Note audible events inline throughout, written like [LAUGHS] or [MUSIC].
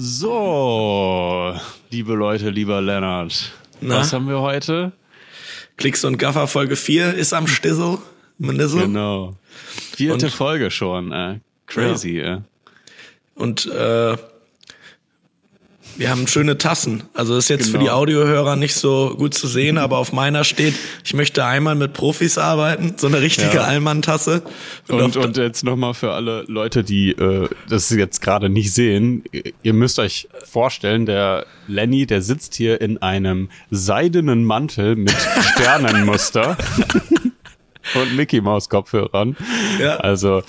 So, liebe Leute, lieber Lennart. Na? Was haben wir heute? Klicks und Gaffer Folge 4 ist am Stissel. Manissel. Genau. Vierte Und- Folge schon. Äh. Crazy, äh. Und äh, wir haben schöne Tassen. Also das ist jetzt für Genau. die Audiohörer nicht so gut zu sehen, aber auf meiner steht, ich möchte einmal mit Profis arbeiten. So eine richtige Ja. Allmann-Tasse. Und, auf- und jetzt nochmal für alle Leute, die äh, das jetzt gerade nicht sehen, ihr müsst euch vorstellen, der Lenny, der sitzt hier in einem seidenen Mantel mit [LAUGHS] Sternenmuster und Mickey Maus Kopfhörern. Ja. Also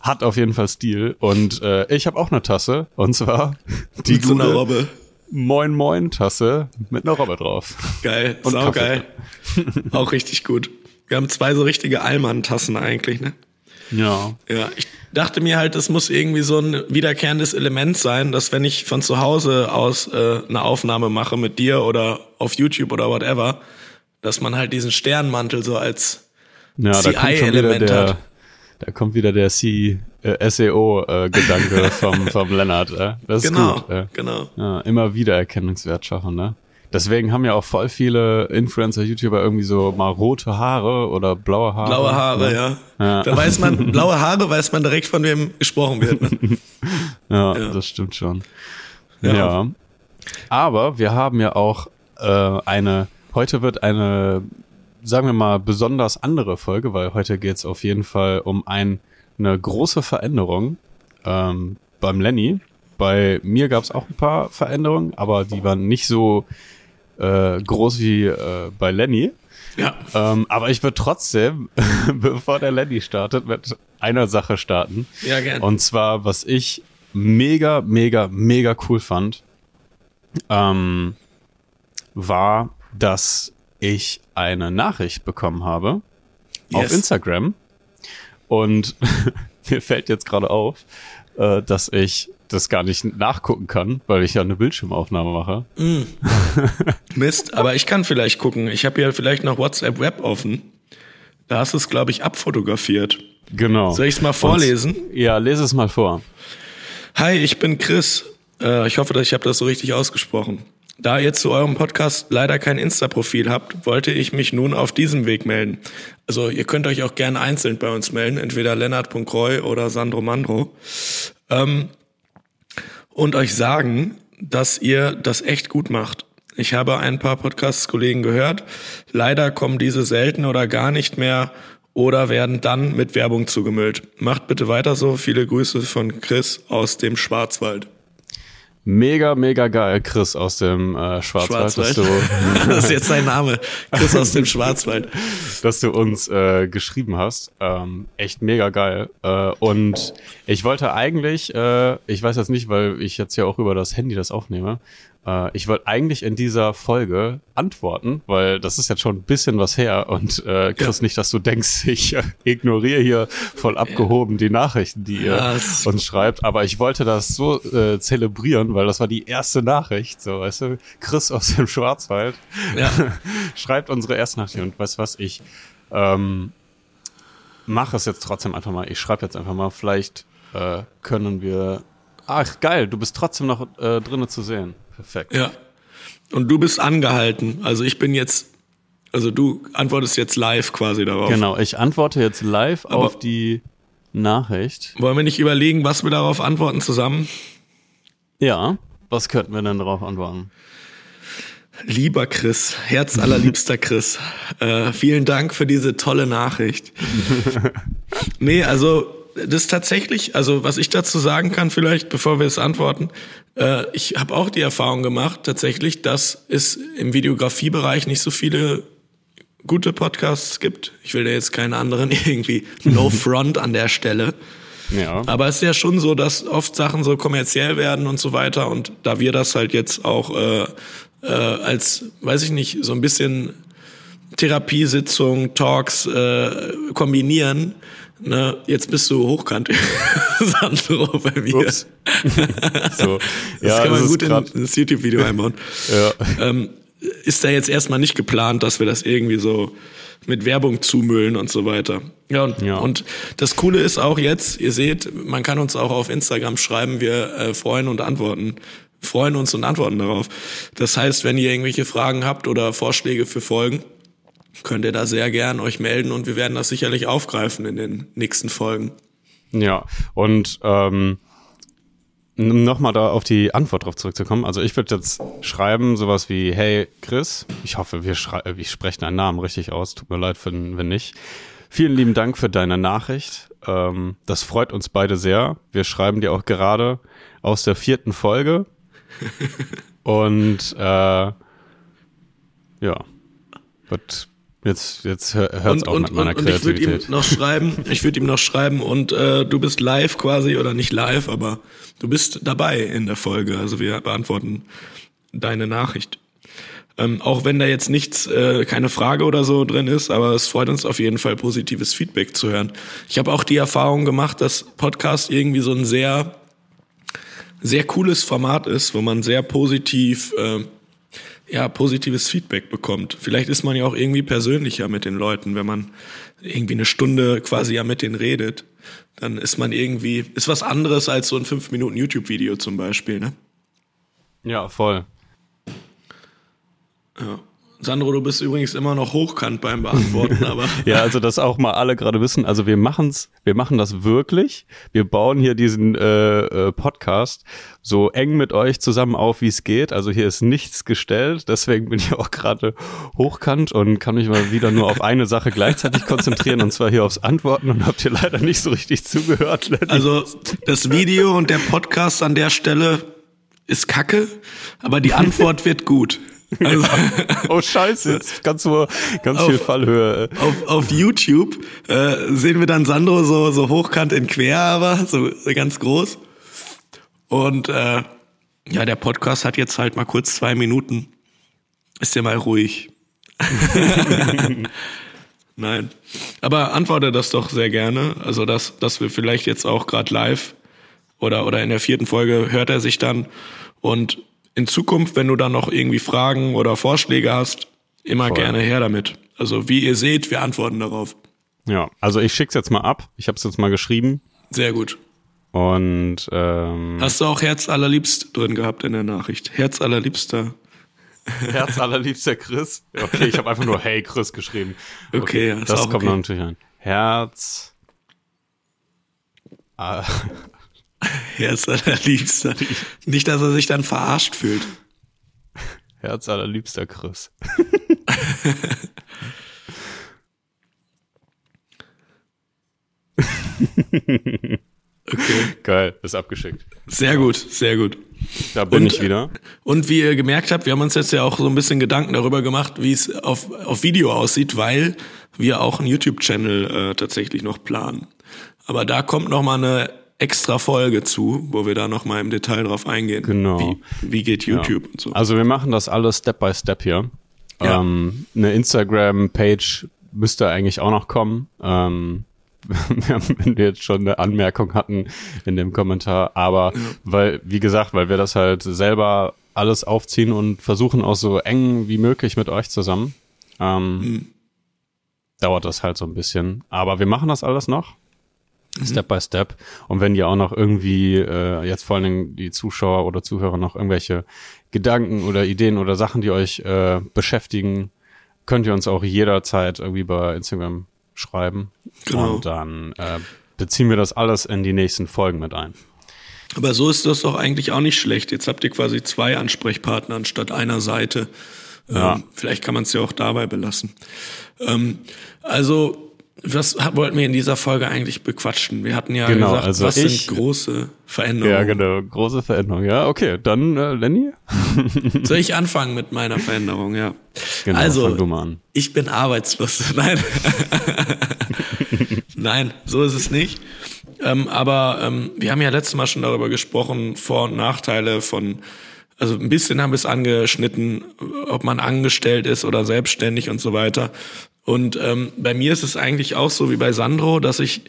hat auf jeden Fall Stil. Und äh, ich habe auch eine Tasse und zwar [LAUGHS] die mit so einer Robbe. Moin Moin Tasse mit einer Robbe drauf. Geil, Und sau Kaffee. geil. [LAUGHS] Auch richtig gut. Wir haben zwei so richtige Allmann-Tassen eigentlich, ne? Ja. Ja, ich dachte mir halt, es muss irgendwie so ein wiederkehrendes Element sein, dass wenn ich von zu Hause aus äh, eine Aufnahme mache mit dir oder auf YouTube oder whatever, dass man halt diesen Sternmantel so als Ja, CI-Element hat. Da kommt wieder der C, äh, SEO-Gedanke [LAUGHS] vom, vom Lennart. Äh. Das ist genau, gut. Äh. genau. Ja, immer wieder Erkennungswert schaffen, ne? Deswegen haben ja auch voll viele Influencer, YouTuber irgendwie so mal rote Haare oder blaue Haare. Blaue Haare, ja. Ja. Da weiß man, [LAUGHS] blaue Haare weiß man direkt, von wem gesprochen wird. Ne? [LAUGHS] Ja, Ja. das stimmt schon. Ja. Ja. Aber wir haben ja auch äh, eine, heute wird eine, sagen wir mal, besonders andere Folge, weil heute geht's auf jeden Fall um ein, eine große Veränderung ähm, beim Lenny. Bei mir gab's auch ein paar Veränderungen, aber die waren nicht so äh, groß wie äh, bei Lenny. Ja. Ähm, aber ich würde trotzdem, [LAUGHS] bevor der Lenny startet, mit einer Sache starten. Ja, gern. Und zwar, was ich mega, mega, mega cool fand, ähm, war, dass ich eine Nachricht bekommen habe auf Yes. Instagram. Und [LAUGHS] mir fällt jetzt gerade auf, äh, dass ich das gar nicht nachgucken kann, weil ich ja eine Bildschirmaufnahme mache. [LAUGHS] Mist, aber ich kann vielleicht gucken. Ich habe ja vielleicht noch WhatsApp Web offen. Da hast du es, glaube ich, abfotografiert. Genau. Soll ich es mal vorlesen? Und, ja, lese es mal vor. Hi, ich bin Chris. Äh, ich hoffe, dass ich habe das so richtig ausgesprochen. Da ihr zu eurem Podcast leider kein Insta-Profil habt, wollte ich mich nun auf diesem Weg melden. Also ihr könnt euch auch gerne einzeln bei uns melden, entweder lennart.roy oder Sandro Mandro. Ähm, und euch sagen, dass ihr das echt gut macht. Ich habe ein paar Podcast-Kollegen gehört. Leider kommen diese selten oder gar nicht mehr oder werden dann mit Werbung zugemüllt. Macht bitte weiter so. Viele Grüße von Chris aus dem Schwarzwald. Mega, mega geil, Chris aus dem äh, Schwarzwald, dass du, [LAUGHS] das ist jetzt sein Name. Chris aus dem Schwarzwald. [LAUGHS] dass du uns äh, geschrieben hast. Ähm, echt mega geil. Äh, und ich wollte eigentlich, äh, ich weiß jetzt nicht, weil ich jetzt ja auch über das Handy das aufnehme, äh, ich wollte eigentlich in dieser Folge antworten, weil das ist jetzt schon ein bisschen was her und äh, Chris, Ja. nicht, dass du denkst, [LAUGHS] ich äh, ignoriere hier voll abgehoben die Nachrichten, die ihr Ja, uns schreibt, aber ich wollte das so äh, zelebrieren, weil das war die erste Nachricht, so, weißt du, Chris aus dem Schwarzwald Ja. [LAUGHS] schreibt unsere erste Nachricht und weißt du was, ich ähm, mache es jetzt trotzdem einfach mal, ich schreibe jetzt einfach mal, vielleicht äh, können wir, ach geil, du bist trotzdem noch äh, drinnen zu sehen, perfekt. Ja. Und du bist angehalten. Also ich bin jetzt, also du antwortest jetzt live quasi darauf. Genau, ich antworte jetzt live Aber- auf die Nachricht. Wollen wir nicht überlegen, was wir darauf antworten zusammen? Ja, was könnten wir denn darauf antworten? Lieber Chris, Herz allerliebster [LAUGHS] Chris, äh, vielen Dank für diese tolle Nachricht. [LAUGHS] nee, also das ist tatsächlich, also was ich dazu sagen kann, vielleicht bevor wir es antworten, äh, ich habe auch die Erfahrung gemacht, tatsächlich, dass es im Videografiebereich nicht so viele gute Podcasts gibt. Ich will da jetzt keine anderen [LAUGHS] irgendwie No Front an der Stelle. Ja. Aber es ist ja schon so, dass oft Sachen so kommerziell werden und so weiter. Und da wir das halt jetzt auch äh, äh, als, weiß ich nicht, so ein bisschen Therapiesitzung, Talks äh, kombinieren, ne, jetzt bist du hochkant, [LAUGHS] Sandro, bei mir. Ups. [LAUGHS] so, Das ja, kann man ist gut in das YouTube-Video einbauen. [LAUGHS] Ja. Ähm, ist da jetzt erstmal nicht geplant, dass wir das irgendwie so mit Werbung zumüllen und so weiter. Ja und, Ja. und das Coole ist auch jetzt, ihr seht, man kann uns auch auf Instagram schreiben, wir äh, freuen und antworten freuen uns und antworten darauf. Das heißt, wenn ihr irgendwelche Fragen habt oder Vorschläge für Folgen, könnt ihr da sehr gern euch melden und wir werden das sicherlich aufgreifen in den nächsten Folgen. Ja, und ähm, nochmal da auf die Antwort drauf zurückzukommen. Also ich würde jetzt schreiben sowas wie, hey Chris, ich hoffe, wir, ich spreche deinen Namen richtig aus, tut mir leid, wenn, wenn nicht. Vielen lieben Dank für deine Nachricht. Ähm, das freut uns beide sehr. Wir schreiben dir auch gerade aus der vierten Folge. [LAUGHS] Und äh, ja, wird Jetzt, jetzt hört es auch und, mit meiner und, Kreativität. Und ich würde ihm noch schreiben, [LAUGHS] ich würde ihm noch schreiben und äh, du bist live quasi oder nicht live, aber du bist dabei in der Folge. Also wir beantworten deine Nachricht. Ähm, auch wenn da jetzt nichts, äh, keine Frage oder so drin ist, aber es freut uns auf jeden Fall positives Feedback zu hören. Ich habe auch die Erfahrung gemacht, dass Podcast irgendwie so ein sehr, sehr cooles Format ist, wo man sehr positiv äh, ja, positives Feedback bekommt. Vielleicht ist man ja auch irgendwie persönlicher mit den Leuten, wenn man irgendwie eine Stunde quasi ja mit denen redet. Dann ist man irgendwie, ist was anderes als so ein 5 Minuten YouTube-Video zum Beispiel, ne? Ja, voll. Ja. Sandro, du bist übrigens immer noch hochkant beim Beantworten, aber. [LAUGHS] ja, also das auch mal alle gerade wissen. Also wir machen's, wir machen das wirklich. Wir bauen hier diesen äh, äh, Podcast so eng mit euch zusammen auf, wie es geht. Also hier ist nichts gestellt. Deswegen bin ich auch gerade hochkant und kann mich mal wieder nur auf eine Sache gleichzeitig konzentrieren und zwar hier aufs Antworten und habt ihr leider nicht so richtig zugehört. Lenny. Also das Video und der Podcast an der Stelle ist Kacke, aber die Antwort wird gut. [LAUGHS] Also, oh scheiße, jetzt ganz, so, ganz auf, viel Fallhöhe. Auf, auf YouTube äh, sehen wir dann Sandro so, so hochkant in quer, aber so ganz groß. Und äh, ja, der Podcast hat jetzt halt mal kurz zwei Minuten. Ist ja mal ruhig. [LAUGHS] Nein. Aber antworte das doch sehr gerne. Also, dass, dass wir vielleicht jetzt auch gerade live oder, oder in der vierten Folge hört er sich dann und in Zukunft, wenn du dann noch irgendwie Fragen oder Vorschläge hast, immer Voll. gerne her damit. Also wie ihr seht, wir antworten darauf. Ja, also ich schick's jetzt mal ab. Ich habe es jetzt mal geschrieben. Sehr gut. Und ähm, hast du auch Herz allerliebst drin gehabt in der Nachricht? Herz allerliebster. Herz allerliebster Chris. Okay, ich habe einfach nur Hey Chris geschrieben. Okay, okay ja, das kommt okay. natürlich an. Herz. [LAUGHS] Herz allerliebster. Nicht, dass er sich dann verarscht fühlt. Herz allerliebster Chris. okay. Geil, ist abgeschickt. Sehr gut, sehr gut. Da bin und, ich wieder. Und wie ihr gemerkt habt, wir haben uns jetzt ja auch so ein bisschen Gedanken darüber gemacht, wie es auf, auf Video aussieht, weil wir auch einen YouTube-Channel äh, tatsächlich noch planen. Aber da kommt noch mal eine extra Folge zu, wo wir da nochmal im Detail drauf eingehen. Genau. Wie, wie geht YouTube ja. und so. Also wir machen das alles Step by Step hier. Ja. Ähm, eine Instagram-Page müsste eigentlich auch noch kommen. Ähm, [LAUGHS] wenn wir jetzt schon eine Anmerkung hatten in dem Kommentar. Aber ja. weil, wie gesagt, weil wir das halt selber alles aufziehen und versuchen auch so eng wie möglich mit euch zusammen, ähm, mhm. dauert das halt so ein bisschen. Aber wir machen das alles noch. Mhm. Step by Step. Und wenn ihr auch noch irgendwie, äh, jetzt vor allen Dingen die Zuschauer oder Zuhörer noch irgendwelche Gedanken oder Ideen oder Sachen, die euch äh, beschäftigen, könnt ihr uns auch jederzeit irgendwie bei Instagram schreiben. Genau. Und dann äh, beziehen wir das alles in die nächsten Folgen mit ein. Aber so ist das doch eigentlich auch nicht schlecht. Jetzt habt ihr quasi zwei Ansprechpartner anstatt einer Seite. Ja. Ähm, vielleicht kann man es ja auch dabei belassen. Ähm, also was wollten wir in dieser Folge eigentlich bequatschen? Wir hatten ja genau, gesagt, also was ich, sind große Veränderungen? Ja, genau, große Veränderungen. Ja, okay, dann äh, Lenny. [LAUGHS] Soll ich anfangen mit meiner Veränderung? Ja. Genau, also, fang du mal an. ich bin arbeitslos. [LAUGHS] Nein. [LAUGHS] Nein, so ist es nicht. Ähm, aber ähm, wir haben ja letztes Mal schon darüber gesprochen, Vor- und Nachteile von also ein bisschen haben wir es angeschnitten, ob man angestellt ist oder selbstständig und so weiter. Und ähm, bei mir ist es eigentlich auch so wie bei Sandro, dass ich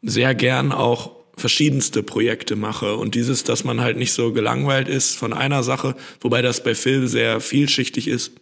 sehr gern auch verschiedenste Projekte mache. Und dieses, dass man halt nicht so gelangweilt ist von einer Sache, wobei das bei Phil sehr vielschichtig ist.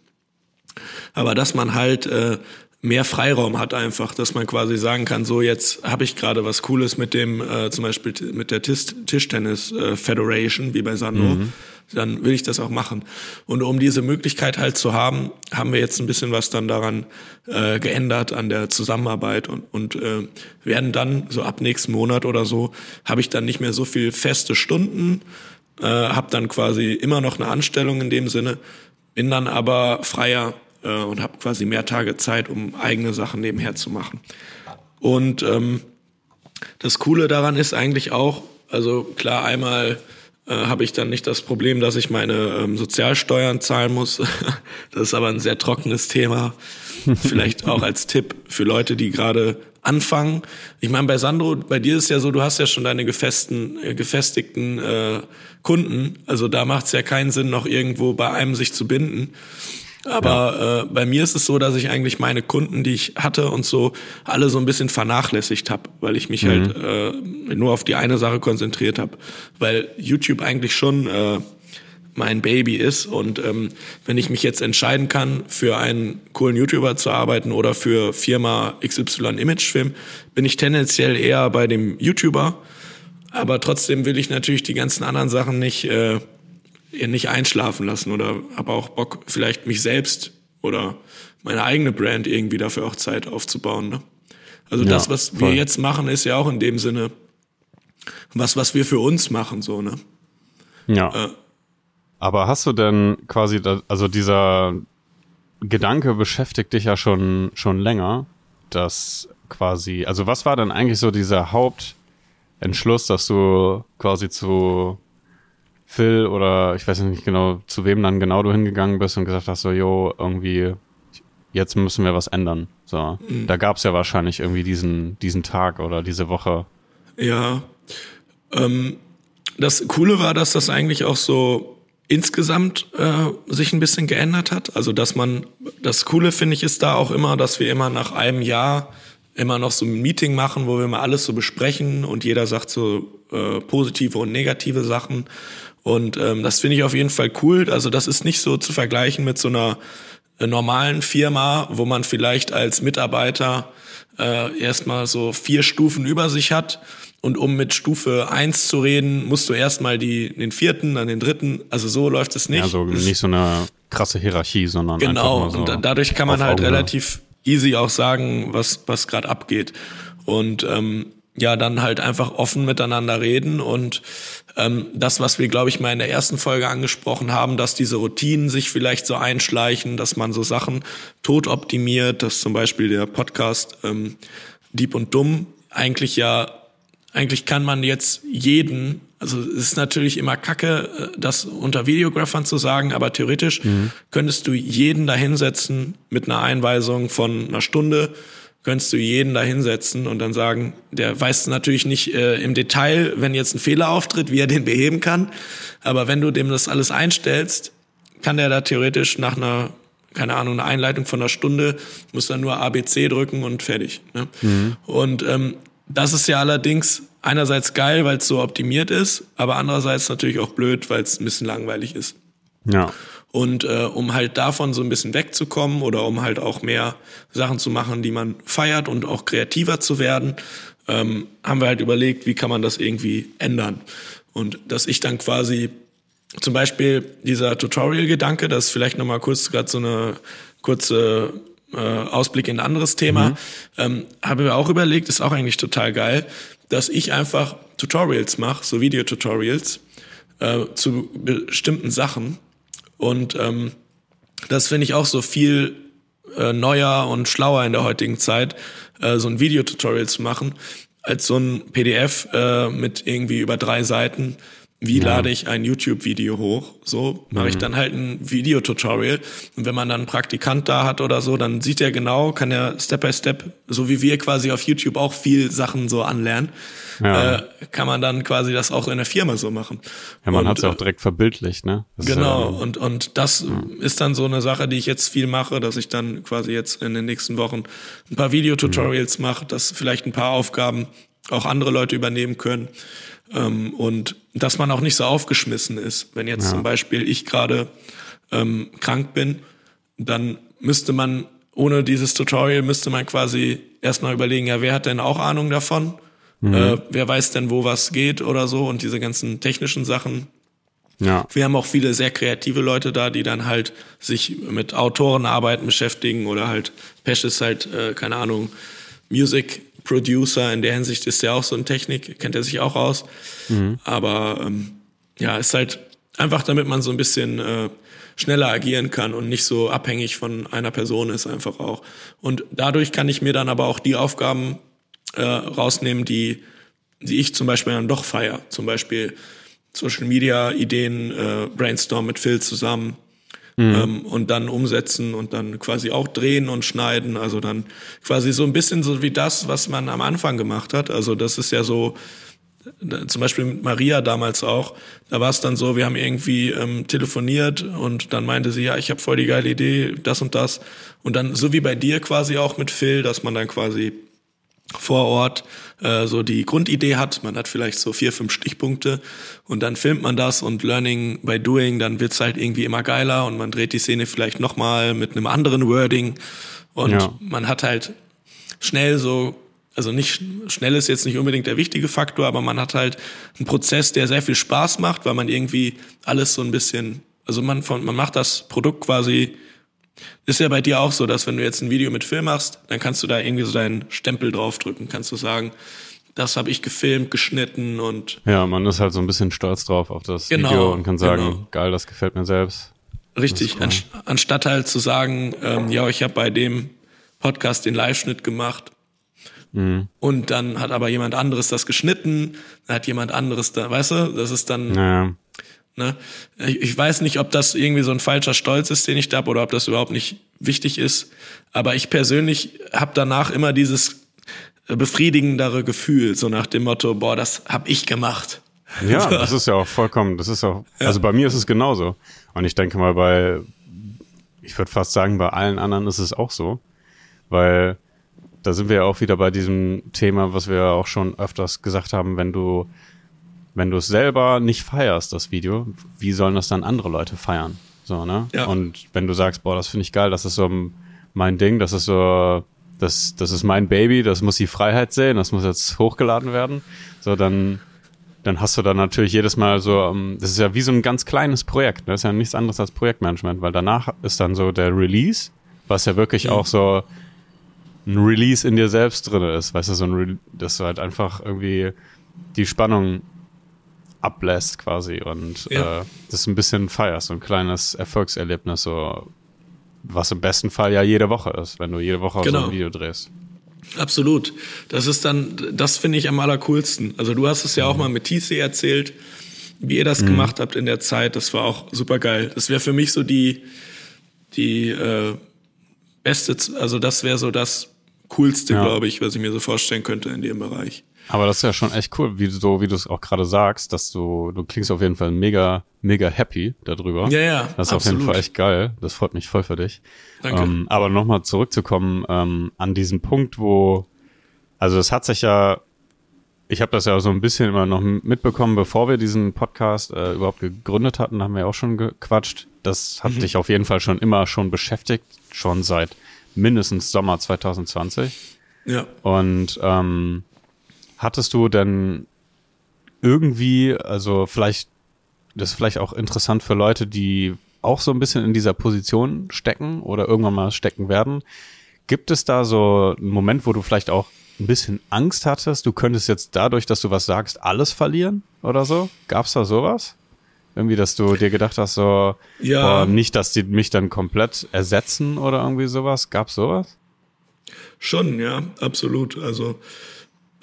Aber dass man halt äh, mehr Freiraum hat einfach, dass man quasi sagen kann, so jetzt habe ich gerade was Cooles mit dem, äh, zum Beispiel mit der Tischtennis äh, Federation, wie bei Sandro. Mhm dann will ich das auch machen. Und um diese Möglichkeit halt zu haben, haben wir jetzt ein bisschen was dann daran äh, geändert an der Zusammenarbeit und, und äh, werden dann so ab nächsten Monat oder so, habe ich dann nicht mehr so viel feste Stunden, äh, habe dann quasi immer noch eine Anstellung in dem Sinne, bin dann aber freier äh, und habe quasi mehr Tage Zeit, um eigene Sachen nebenher zu machen. Und ähm, das Coole daran ist eigentlich auch, also klar, einmal habe ich dann nicht das Problem, dass ich meine ähm, Sozialsteuern zahlen muss. [LAUGHS] das ist aber ein sehr trockenes Thema. [LAUGHS] Vielleicht auch als Tipp für Leute, die gerade anfangen. Ich meine, bei Sandro, bei dir ist ja so, du hast ja schon deine gefesten, äh, gefestigten äh, Kunden. Also da macht es ja keinen Sinn, noch irgendwo bei einem sich zu binden. Aber ja. äh, bei mir ist es so, dass ich eigentlich meine Kunden, die ich hatte und so, alle so ein bisschen vernachlässigt habe, weil ich mich mhm. halt äh, nur auf die eine Sache konzentriert habe. Weil YouTube eigentlich schon äh, mein Baby ist. Und ähm, wenn ich mich jetzt entscheiden kann, für einen coolen YouTuber zu arbeiten oder für Firma XY Imagefilm, bin ich tendenziell eher bei dem YouTuber. Aber trotzdem will ich natürlich die ganzen anderen Sachen nicht äh, nicht einschlafen lassen oder habe auch Bock, vielleicht mich selbst oder meine eigene Brand irgendwie dafür auch Zeit aufzubauen. Ne? Also ja, das, was voll. wir jetzt machen, ist ja auch in dem Sinne was, was wir für uns machen, so, ne? Ja. Äh, Aber hast du denn quasi, da, also dieser Gedanke beschäftigt dich ja schon, schon länger, dass quasi, also was war denn eigentlich so dieser Hauptentschluss, dass du quasi zu Phil oder ich weiß nicht genau, zu wem dann genau du hingegangen bist und gesagt hast, so, jo, irgendwie, jetzt müssen wir was ändern. So, mhm. da gab es ja wahrscheinlich irgendwie diesen, diesen Tag oder diese Woche. Ja. Ähm, das Coole war, dass das eigentlich auch so insgesamt äh, sich ein bisschen geändert hat. Also, dass man, das Coole finde ich ist da auch immer, dass wir immer nach einem Jahr immer noch so ein Meeting machen, wo wir mal alles so besprechen und jeder sagt so äh, positive und negative Sachen und ähm, das finde ich auf jeden Fall cool. Also das ist nicht so zu vergleichen mit so einer äh, normalen Firma, wo man vielleicht als Mitarbeiter äh, erstmal so vier Stufen über sich hat. Und um mit Stufe eins zu reden, musst du erstmal die, den vierten, dann den dritten. Also so läuft es nicht. Also nicht so eine krasse Hierarchie, sondern genau. So und dadurch kann man halt Auge. relativ easy auch sagen, was was gerade abgeht. Und ähm, ja, dann halt einfach offen miteinander reden und ähm, das, was wir, glaube ich, mal in der ersten Folge angesprochen haben, dass diese Routinen sich vielleicht so einschleichen, dass man so Sachen tot optimiert, dass zum Beispiel der Podcast ähm, Dieb und Dumm eigentlich ja, eigentlich kann man jetzt jeden, also es ist natürlich immer kacke, äh, das unter Videographern zu sagen, aber theoretisch mhm. könntest du jeden dahinsetzen mit einer Einweisung von einer Stunde könntest du jeden da hinsetzen und dann sagen, der weiß natürlich nicht äh, im Detail, wenn jetzt ein Fehler auftritt, wie er den beheben kann. Aber wenn du dem das alles einstellst, kann der da theoretisch nach einer, keine Ahnung, eine Einleitung von einer Stunde, muss dann nur ABC drücken und fertig. Ne? Mhm. Und ähm, das ist ja allerdings einerseits geil, weil es so optimiert ist, aber andererseits natürlich auch blöd, weil es ein bisschen langweilig ist. Ja. Und äh, um halt davon so ein bisschen wegzukommen oder um halt auch mehr Sachen zu machen, die man feiert und auch kreativer zu werden, ähm, haben wir halt überlegt, wie kann man das irgendwie ändern. Und dass ich dann quasi zum Beispiel dieser Tutorial-Gedanke, das ist vielleicht nochmal kurz gerade so eine kurze äh, Ausblick in ein anderes Thema, mhm. ähm, habe mir auch überlegt, ist auch eigentlich total geil, dass ich einfach Tutorials mache, so Videotutorials äh, zu bestimmten Sachen und ähm, das finde ich auch so viel äh, neuer und schlauer in der heutigen Zeit, äh, so ein Videotutorial zu machen, als so ein PDF äh, mit irgendwie über drei Seiten, wie ja. lade ich ein YouTube-Video hoch? So mache ich mhm. dann halt ein Videotutorial. Und wenn man dann einen Praktikant da hat oder so, dann sieht er genau, kann er Step by Step, so wie wir quasi auf YouTube auch viel Sachen so anlernen, ja. äh, kann man dann quasi das auch in der Firma so machen. Ja, man hat es ja auch direkt verbildlicht, ne? Das genau. Ja, und und das ja. ist dann so eine Sache, die ich jetzt viel mache, dass ich dann quasi jetzt in den nächsten Wochen ein paar Videotutorials mhm. mache, dass vielleicht ein paar Aufgaben auch andere Leute übernehmen können. Ähm, und dass man auch nicht so aufgeschmissen ist. Wenn jetzt ja. zum Beispiel ich gerade ähm, krank bin, dann müsste man ohne dieses Tutorial müsste man quasi erstmal überlegen, ja, wer hat denn auch Ahnung davon? Mhm. Äh, wer weiß denn, wo was geht oder so und diese ganzen technischen Sachen Ja. Wir haben auch viele sehr kreative Leute da, die dann halt sich mit Autorenarbeiten beschäftigen oder halt Pesch ist halt, äh, keine Ahnung, Music Producer. In der Hinsicht ist er auch so eine Technik, kennt er sich auch aus. Mhm. Aber ähm, ja, ist halt einfach, damit man so ein bisschen äh, schneller agieren kann und nicht so abhängig von einer Person ist einfach auch. Und dadurch kann ich mir dann aber auch die Aufgaben äh, rausnehmen, die, die ich zum Beispiel dann doch feier. Zum Beispiel Social Media Ideen, äh, Brainstorm mit Phil zusammen. Mhm. Ähm, und dann umsetzen und dann quasi auch drehen und schneiden. Also dann quasi so ein bisschen so wie das, was man am Anfang gemacht hat. Also das ist ja so, zum Beispiel mit Maria damals auch, da war es dann so, wir haben irgendwie ähm, telefoniert und dann meinte sie, ja, ich habe voll die geile Idee, das und das. Und dann so wie bei dir quasi auch mit Phil, dass man dann quasi vor Ort äh, so die Grundidee hat. Man hat vielleicht so vier, fünf Stichpunkte und dann filmt man das und Learning by Doing, dann wird's halt irgendwie immer geiler und man dreht die Szene vielleicht nochmal mit einem anderen Wording und ja. man hat halt schnell so also nicht schnell ist jetzt nicht unbedingt der wichtige Faktor, aber man hat halt einen Prozess, der sehr viel Spaß macht, weil man irgendwie alles so ein bisschen, also man von, man macht das Produkt quasi. Ist ja bei dir auch so, dass wenn du jetzt ein Video mit Film machst, dann kannst du da irgendwie so deinen Stempel draufdrücken, kannst du sagen, das habe ich gefilmt, geschnitten und ja, man ist halt so ein bisschen stolz drauf auf das genau, Video und kann sagen, genau. geil, das gefällt mir selbst. Richtig, cool. anstatt halt zu sagen, ähm, ja, ich habe bei dem Podcast den Live-Schnitt gemacht Mhm. Und dann hat aber jemand anderes das geschnitten, dann hat jemand anderes da, weißt du, das ist dann. Ja. Ne? Ich, weiß nicht, ob das irgendwie so ein falscher Stolz ist, den ich da habe, oder ob das überhaupt nicht wichtig ist. Aber ich persönlich habe danach immer dieses befriedigendere Gefühl, so nach dem Motto, boah, das hab ich gemacht. Ja, [LAUGHS] das ist ja auch vollkommen, das ist auch, ja. also bei mir ist es genauso. Und ich denke mal bei, ich würde fast sagen, bei allen anderen ist es auch so. Weil da sind wir ja auch wieder bei diesem Thema, was wir auch schon öfters gesagt haben, wenn du, wenn du es selber nicht feierst, das Video, wie sollen das dann andere Leute feiern? So, ne? Ja. Und wenn du sagst, boah, das finde ich geil, das ist so mein Ding, das ist so, das, das ist mein Baby, das muss die Freiheit sehen, das muss jetzt hochgeladen werden, so, dann, dann hast du dann natürlich jedes Mal so, ähm, das ist ja wie so ein ganz kleines Projekt, ne? das ist ja nichts anderes als Projektmanagement, weil danach ist dann so der Release, was ja wirklich mhm. auch so, ein Release in dir selbst drin ist, weißt du, so ein Re dass du halt einfach irgendwie die Spannung ablässt quasi und ja. äh, das ein bisschen feierst, so ein kleines Erfolgserlebnis, so was im besten Fall ja jede Woche ist, wenn du jede Woche genau. so ein Video drehst. Absolut. Das ist dann, das finde ich am allercoolsten. Also du hast es ja auch mal mit TC erzählt, wie ihr das mhm. gemacht habt in der Zeit. Das war auch super geil. Das wäre für mich so die, die äh, beste, also das wäre so das coolste, ja. glaube ich, was ich mir so vorstellen könnte in dem Bereich. Aber das ist ja schon echt cool, wie du so, wie du es auch gerade sagst, dass du, du klingst auf jeden Fall mega, mega happy darüber. Ja, ja. Das ist absolut. auf jeden Fall echt geil. Das freut mich voll für dich. Danke. Ähm, aber nochmal zurückzukommen ähm, an diesen Punkt, wo, also es hat sich ja, ich habe das ja so ein bisschen immer noch mitbekommen, bevor wir diesen Podcast äh, überhaupt gegründet hatten, haben wir auch schon gequatscht. Das hat mhm. dich auf jeden Fall schon immer schon beschäftigt, schon seit mindestens Sommer 2020. Ja. Und ähm, hattest du denn irgendwie, also vielleicht, das ist vielleicht auch interessant für Leute, die auch so ein bisschen in dieser Position stecken oder irgendwann mal stecken werden. Gibt es da so einen Moment, wo du vielleicht auch ein bisschen Angst hattest, du könntest jetzt dadurch, dass du was sagst, alles verlieren oder so? Gab's da sowas? Irgendwie, dass du dir gedacht hast, so, ja. boah, nicht, dass die mich dann komplett ersetzen oder irgendwie sowas. Gab's sowas? Schon, ja, absolut. Also,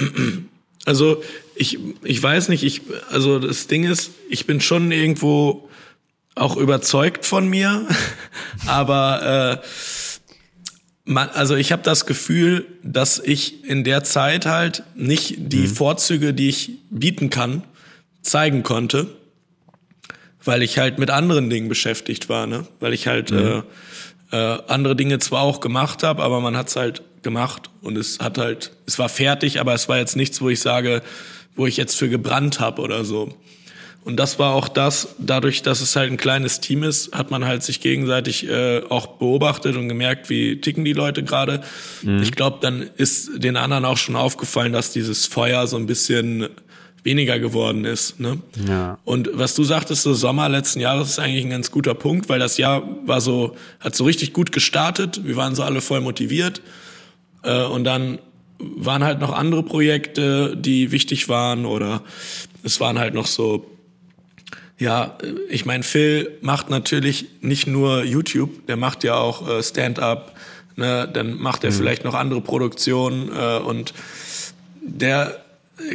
[CLEARS THROAT] also ich, ich weiß nicht, ich, also das Ding ist, ich bin schon irgendwo auch überzeugt von mir, [LAUGHS] aber äh, man, also ich habe das Gefühl, dass ich in der Zeit halt nicht die mhm. Vorzüge, die ich bieten kann, zeigen konnte weil ich halt mit anderen Dingen beschäftigt war, ne? Weil ich halt mhm. äh, äh, andere Dinge zwar auch gemacht habe, aber man hat's halt gemacht und es hat halt, es war fertig, aber es war jetzt nichts, wo ich sage, wo ich jetzt für gebrannt habe oder so. Und das war auch das, dadurch, dass es halt ein kleines Team ist, hat man halt sich gegenseitig äh, auch beobachtet und gemerkt, wie ticken die Leute gerade. Mhm. Ich glaube, dann ist den anderen auch schon aufgefallen, dass dieses Feuer so ein bisschen weniger geworden ist. Ne? Ja. Und was du sagtest, so Sommer letzten Jahres ist eigentlich ein ganz guter Punkt, weil das Jahr war so, hat so richtig gut gestartet. Wir waren so alle voll motiviert. Äh, und dann waren halt noch andere Projekte, die wichtig waren oder es waren halt noch so ja, ich meine, Phil macht natürlich nicht nur YouTube, der macht ja auch äh, Stand-up, ne? dann macht er mhm. vielleicht noch andere Produktionen äh, und der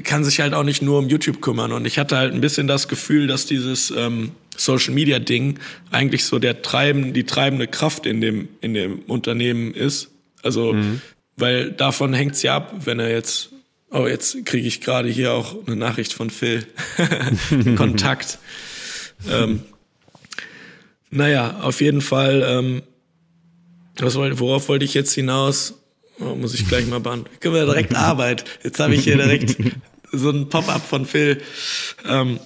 kann sich halt auch nicht nur um YouTube kümmern. Und ich hatte halt ein bisschen das Gefühl, dass dieses ähm, Social Media Ding eigentlich so der treiben, die treibende Kraft in dem, in dem Unternehmen ist. Also, mhm. Weil davon hängt's ja ab, wenn er jetzt, oh, jetzt kriege ich gerade hier auch eine Nachricht von Phil. [LAUGHS] Kontakt. ähm, naja, auf jeden Fall, ähm, was wollte, worauf wollte ich jetzt hinaus? Oh, muss ich gleich mal bauen. Können wir direkt [LAUGHS] Arbeit. Jetzt habe ich hier direkt so ein Pop-up von Phil. Ähm,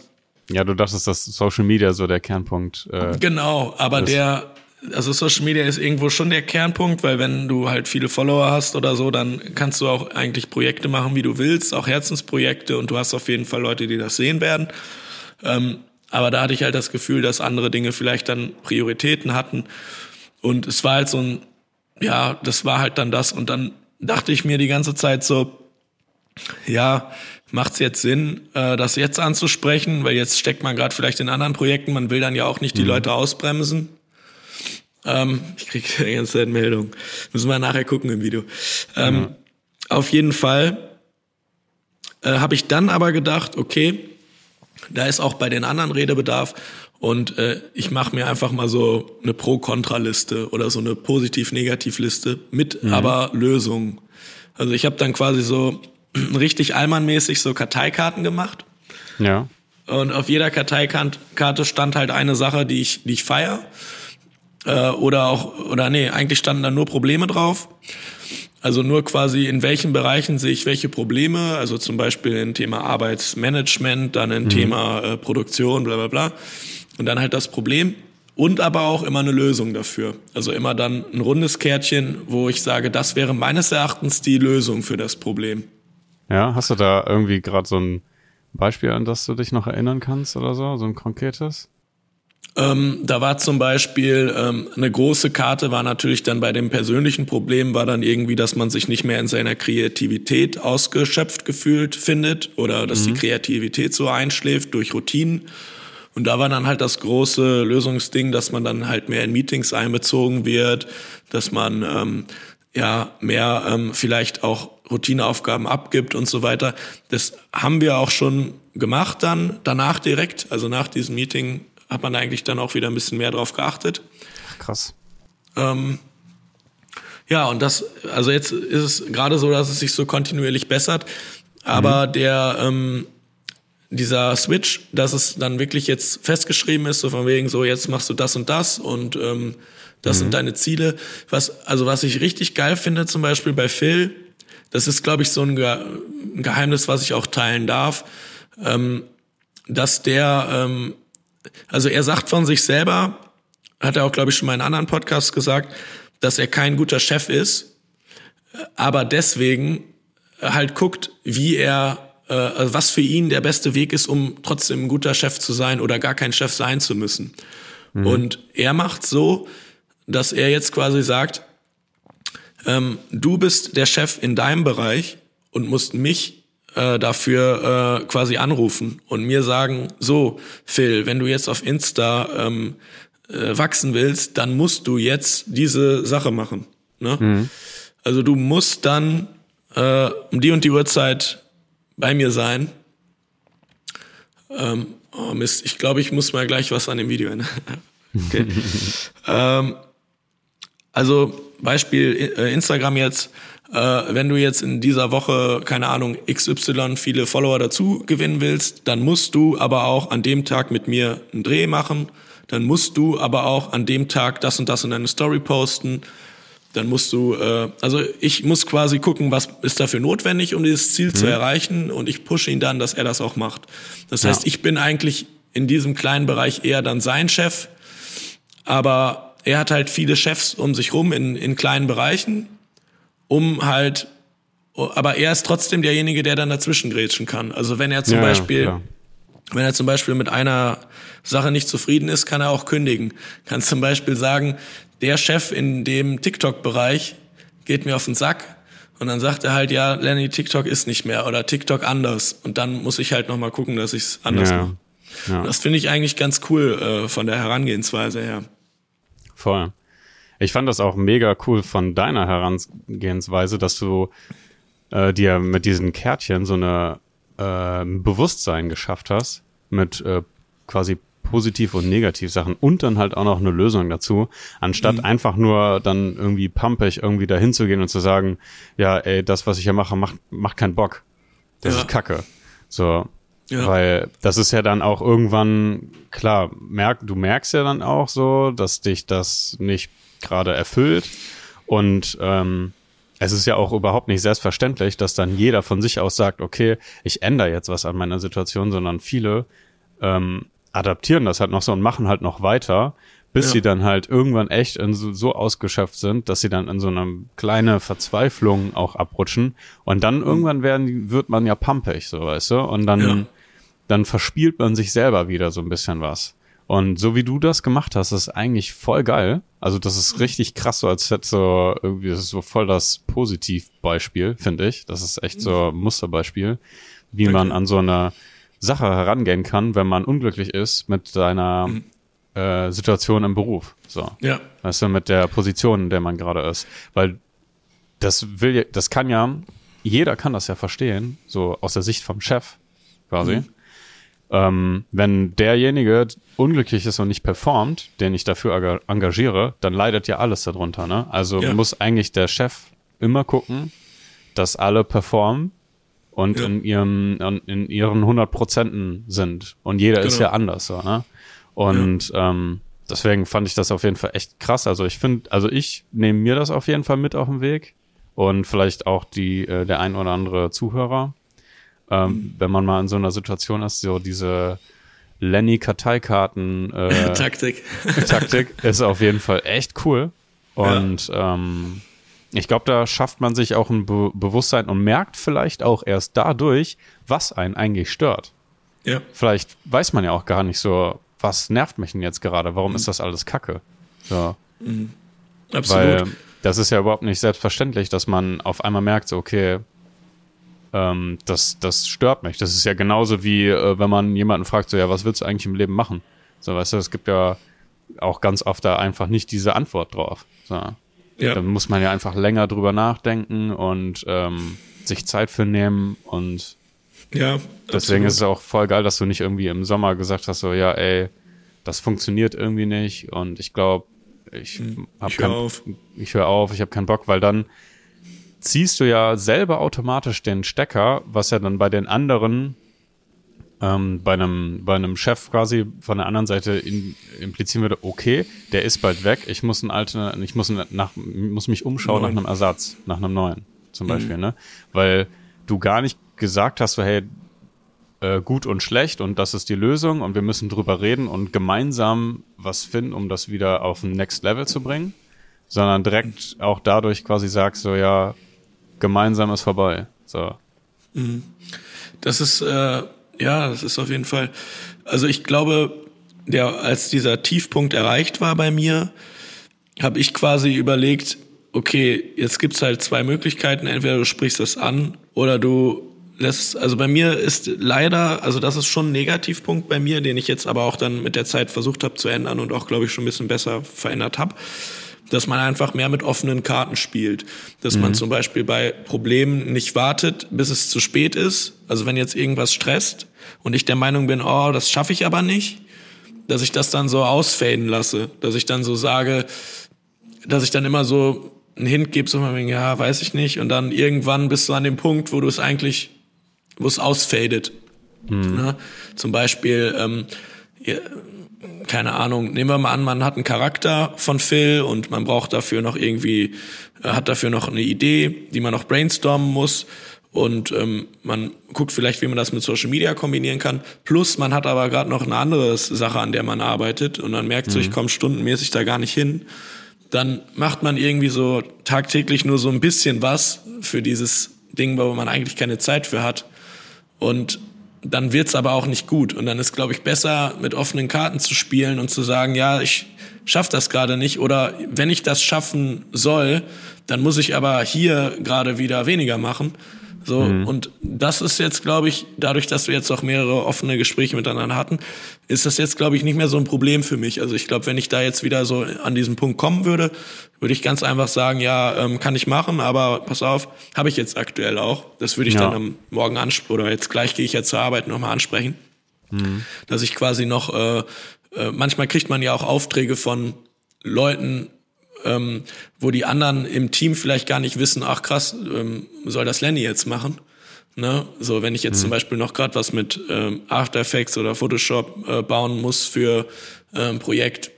ja, du dachtest, dass Social Media so der Kernpunkt. Äh, genau, aber ist. der, also Social Media ist irgendwo schon der Kernpunkt, weil wenn du halt viele Follower hast oder so, dann kannst du auch eigentlich Projekte machen, wie du willst, auch Herzensprojekte und du hast auf jeden Fall Leute, die das sehen werden. Ähm, aber da hatte ich halt das Gefühl, dass andere Dinge vielleicht dann Prioritäten hatten. Und es war halt so ein, ja, das war halt dann das. Und dann dachte ich mir die ganze Zeit so, ja, macht es jetzt Sinn, äh, das jetzt anzusprechen? Weil jetzt steckt man gerade vielleicht in anderen Projekten, man will dann ja auch nicht die mhm. Leute ausbremsen. Ähm, ich kriege die ganze Zeit Meldung. Müssen wir nachher gucken im Video. Ähm, mhm. Auf jeden Fall äh, habe ich dann aber gedacht, okay, da ist auch bei den anderen Redebedarf und äh, ich mache mir einfach mal so eine Pro-Kontra-Liste oder so eine Positiv-Negativ-Liste mit mhm. aber Lösungen. Also ich habe dann quasi so [CLEARS THROAT] richtig Allmann-mäßig so Karteikarten gemacht. Ja. Und auf jeder Karteikarte stand halt eine Sache, die ich, die ich feier. Äh, oder auch, oder nee, eigentlich standen da nur Probleme drauf. Also nur quasi in welchen Bereichen sehe ich welche Probleme, also zum Beispiel im Thema Arbeitsmanagement, dann im mhm. Thema äh, Produktion, bla bla bla. Und dann halt das Problem und aber auch immer eine Lösung dafür. Also immer dann ein rundes Kärtchen, wo ich sage, das wäre meines Erachtens die Lösung für das Problem. Ja, hast du da irgendwie gerade so ein Beispiel, an das du dich noch erinnern kannst oder so, so ein konkretes? Ähm, da war zum Beispiel ähm, eine große Karte, war natürlich dann bei dem persönlichen Problem, war dann irgendwie, dass man sich nicht mehr in seiner Kreativität ausgeschöpft gefühlt findet oder dass mhm. die Kreativität so einschläft durch Routinen. Und da war dann halt das große Lösungsding, dass man dann halt mehr in Meetings einbezogen wird, dass man ähm, ja mehr ähm, vielleicht auch Routineaufgaben abgibt und so weiter. Das haben wir auch schon gemacht dann danach direkt, also nach diesem Meeting hat man eigentlich dann auch wieder ein bisschen mehr drauf geachtet. Krass. Ähm, ja, und das, also jetzt ist es gerade so, dass es sich so kontinuierlich bessert, aber mhm. der, ähm, dieser Switch, dass es dann wirklich jetzt festgeschrieben ist, so von wegen so, jetzt machst du das und das und ähm, das mhm. sind deine Ziele. Was, also was ich richtig geil finde, zum Beispiel bei Phil, das ist, glaube ich, so ein, Ge ein, Geheimnis, was ich auch teilen darf, ähm, dass der ähm, also er sagt von sich selber, hat er auch, glaube ich, schon mal in anderen Podcasts gesagt, dass er kein guter Chef ist, aber deswegen halt guckt, wie er, äh, also was für ihn der beste Weg ist, um trotzdem ein guter Chef zu sein oder gar kein Chef sein zu müssen. Mhm. Und er macht so, dass er jetzt quasi sagt, ähm, du bist der Chef in deinem Bereich und musst mich äh, dafür äh, quasi anrufen und mir sagen, so, Phil, wenn du jetzt auf Insta ähm, äh, wachsen willst, dann musst du jetzt diese Sache machen. Ne? Mhm. Also du musst dann äh, um die und die Uhrzeit bei mir sein. Ähm, oh Mist, ich glaube, ich muss mal gleich was an dem Video ändern. [LAUGHS] okay. [LAUGHS] ähm, also Beispiel äh, Instagram jetzt, wenn du jetzt in dieser Woche, keine Ahnung, XY viele Follower dazu gewinnen willst, dann musst du aber auch an dem Tag mit mir einen Dreh machen. Dann musst du aber auch an dem Tag das und das in deine Story posten. Dann musst du, äh, also ich muss quasi gucken, was ist dafür notwendig, um dieses Ziel mhm. zu erreichen und ich pushe ihn dann, dass er das auch macht. Das heißt, ich bin eigentlich in diesem kleinen Bereich eher dann sein Chef, aber er hat halt viele Chefs um sich rum in, in kleinen Bereichen um halt aber er ist trotzdem derjenige, der dann dazwischen grätschen kann. Also wenn er zum Ja, Beispiel, klar. wenn er zum Beispiel mit einer Sache nicht zufrieden ist, kann er auch kündigen. Kann zum Beispiel sagen, der Chef in dem TikTok-Bereich geht mir auf den Sack. Und dann sagt er halt, ja, Lenny, TikTok ist nicht mehr oder TikTok anders. Und dann muss ich halt nochmal gucken, dass ich es anders Ja. mache. Ja. Das finde ich eigentlich ganz cool äh, von der Herangehensweise her. Voll. Ich fand das auch mega cool von deiner Herangehensweise, dass du äh, dir mit diesen Kärtchen so eine äh, Bewusstsein geschafft hast mit äh, quasi positiv und negativ Sachen und dann halt auch noch eine Lösung dazu, anstatt Mhm. einfach nur dann irgendwie pumpig irgendwie dahin zu gehen und zu sagen, ja, ey, das, was ich hier mache, macht, macht keinen Bock. Das Ja. ist Kacke. So, Ja. weil das ist ja dann auch irgendwann, klar, merk, du merkst ja dann auch so, dass dich das nicht gerade erfüllt. Und ähm, es ist ja auch überhaupt nicht selbstverständlich, dass dann jeder von sich aus sagt, okay, ich ändere jetzt was an meiner Situation, sondern viele ähm, adaptieren das halt noch so und machen halt noch weiter, bis Ja. sie dann halt irgendwann echt in so, so ausgeschöpft sind, dass sie dann in so eine kleine Verzweiflung auch abrutschen und dann irgendwann werden, wird man ja pumpig, so weißt du, und dann, Ja. dann verspielt man sich selber wieder so ein bisschen was. Und so wie du das gemacht hast, ist eigentlich voll geil. Also das ist richtig krass, so als hätte so irgendwie, das ist so voll das Positivbeispiel, finde ich. Das ist echt so ein Musterbeispiel, wie Danke. man an so eine Sache herangehen kann, wenn man unglücklich ist mit seiner äh, Situation im Beruf. So. Ja, Weißt du, mit der Position, in der man gerade ist. Weil das will das kann ja, jeder kann das ja verstehen, so aus der Sicht vom Chef quasi. Ähm, wenn derjenige unglücklich ist und nicht performt, den ich dafür enga- engagiere, dann leidet ja alles darunter. Ne? Also Ja. muss eigentlich der Chef immer gucken, dass alle performen und Ja. in ihrem in, ihren 100 Prozenten sind. Und jeder ist Genau. ja anders. So, ne? Und ähm, deswegen fand ich das auf jeden Fall echt krass. Also ich finde, also ich nehme mir das auf jeden Fall mit auf den Weg und vielleicht auch die äh, der ein oder andere Zuhörer, ähm, wenn man mal in so einer Situation ist, so diese Lenny Karteikarten äh, [LAUGHS] Taktik. Taktik ist auf jeden Fall echt cool. Und ähm, ich glaube, da schafft man sich auch ein Be Bewusstsein und merkt vielleicht auch erst dadurch, was einen eigentlich stört. Ja, Vielleicht weiß man ja auch gar nicht so, was nervt mich denn jetzt gerade? Warum ist das alles Kacke? So, absolut. weil das ist ja überhaupt nicht selbstverständlich, dass man auf einmal merkt, so, okay, ähm, das, das stört mich. Das ist ja genauso wie, äh, wenn man jemanden fragt, so, ja, was willst du eigentlich im Leben machen? So, weißt du, es gibt ja auch ganz oft da einfach nicht diese Antwort drauf. So. ja. Da muss man ja einfach länger drüber nachdenken und ähm, sich Zeit für nehmen und ja, Deswegen absolut. ist es auch voll geil, dass du nicht irgendwie im Sommer gesagt hast, so, ja, ey, das funktioniert irgendwie nicht und ich glaube, ich hab ich hör kein, auf. ich höre auf, ich habe keinen Bock, weil dann ziehst du ja selber automatisch den Stecker, was ja dann bei den anderen, ähm, bei einem, bei einem Chef quasi von der anderen Seite in, implizieren würde, okay, der ist bald weg, ich muss ein alter, ich muss nach, muss mich umschauen Neuen. nach einem Ersatz, nach einem neuen, zum Mhm. Beispiel, ne? Weil du gar nicht gesagt hast, so, hey, äh, gut und schlecht und das ist die Lösung und wir müssen drüber reden und gemeinsam was finden, um das wieder auf ein Next Level zu bringen, sondern direkt auch dadurch quasi sagst so, ja, gemeinsam ist vorbei. So. Das ist, äh, ja, das ist auf jeden Fall. Also ich glaube, der, als dieser Tiefpunkt erreicht war bei mir, habe ich quasi überlegt, okay, jetzt gibt's halt zwei Möglichkeiten. Entweder du sprichst das an oder du lässt, also bei mir ist leider, also das ist schon ein Negativpunkt bei mir, den ich jetzt aber auch dann mit der Zeit versucht habe zu ändern und auch, glaube ich, schon ein bisschen besser verändert habe dass man einfach mehr mit offenen Karten spielt. Dass man zum Beispiel bei Problemen nicht wartet, bis es zu spät ist. Also wenn jetzt irgendwas stresst und ich der Meinung bin, oh, das schaffe ich aber nicht, dass ich das dann so ausfaden lasse. Dass ich dann so sage, dass ich dann immer so einen Hint gebe, so mal, ja, weiß ich nicht. Und dann irgendwann bist du an dem Punkt, wo du es eigentlich, wo es ausfadet. Ne? Zum Beispiel, ähm, keine Ahnung, nehmen wir mal an, man hat einen Charakter von Phil und man braucht dafür noch irgendwie, äh, hat dafür noch eine Idee, die man noch brainstormen muss. Und ähm, man guckt vielleicht, wie man das mit Social Media kombinieren kann. Plus, man hat aber gerade noch eine andere Sache, an der man arbeitet und dann merkt so, ich komme stundenmäßig da gar nicht hin. Dann macht man irgendwie so tagtäglich nur so ein bisschen was für dieses Ding, wo man eigentlich keine Zeit für hat. Und dann wird's aber auch nicht gut. Und dann ist, glaube ich, besser, mit offenen Karten zu spielen und zu sagen, ja, ich schaff das gerade nicht. Oder wenn ich das schaffen soll, dann muss ich aber hier gerade wieder weniger machen. So, mhm. und das ist jetzt, glaube ich, dadurch, dass wir jetzt auch mehrere offene Gespräche miteinander hatten, ist das jetzt, glaube ich, nicht mehr so ein Problem für mich. Also ich glaube, wenn ich da jetzt wieder so an diesen Punkt kommen würde, würde ich ganz einfach sagen, ja, ähm, kann ich machen, aber pass auf, habe ich jetzt aktuell auch. Das würde ich ja. dann am Morgen ansprechen, oder jetzt gleich gehe ich ja zur Arbeit nochmal ansprechen. Mhm. Dass ich quasi noch, äh, äh, manchmal kriegt man ja auch Aufträge von Leuten, ähm, wo die anderen im Team vielleicht gar nicht wissen, ach krass, ähm, soll das Lenny jetzt machen? Ne? So, wenn ich jetzt mhm. zum Beispiel noch gerade was mit ähm, After Effects oder Photoshop äh, bauen muss für äh, ein Projekt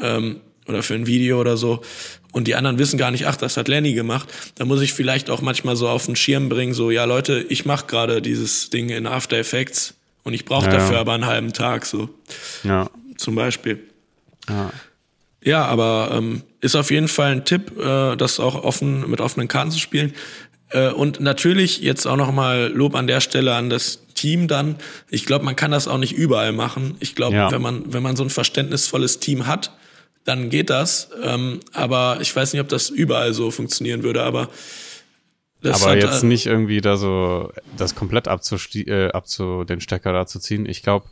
ähm, oder für ein Video oder so und die anderen wissen gar nicht, ach, das hat Lenny gemacht, dann muss ich vielleicht auch manchmal so auf den Schirm bringen, so, ja Leute, ich mache gerade dieses Ding in After Effects und ich brauche ja, dafür ja. aber einen halben Tag, so. Ja. Zum Beispiel. Ja. Ja, aber ähm, ist auf jeden Fall ein Tipp, äh, das auch offen mit offenen Karten zu spielen. Äh, und natürlich jetzt auch noch mal Lob an der Stelle an das Team dann. Ich glaube, man kann das auch nicht überall machen. Ich glaube, ja. wenn man wenn man so ein verständnisvolles Team hat, dann geht das. Ähm, aber ich weiß nicht, ob das überall so funktionieren würde. Aber das aber jetzt äh, nicht irgendwie da so das komplett äh, abzu den Stecker da zu ziehen. Ich glaube,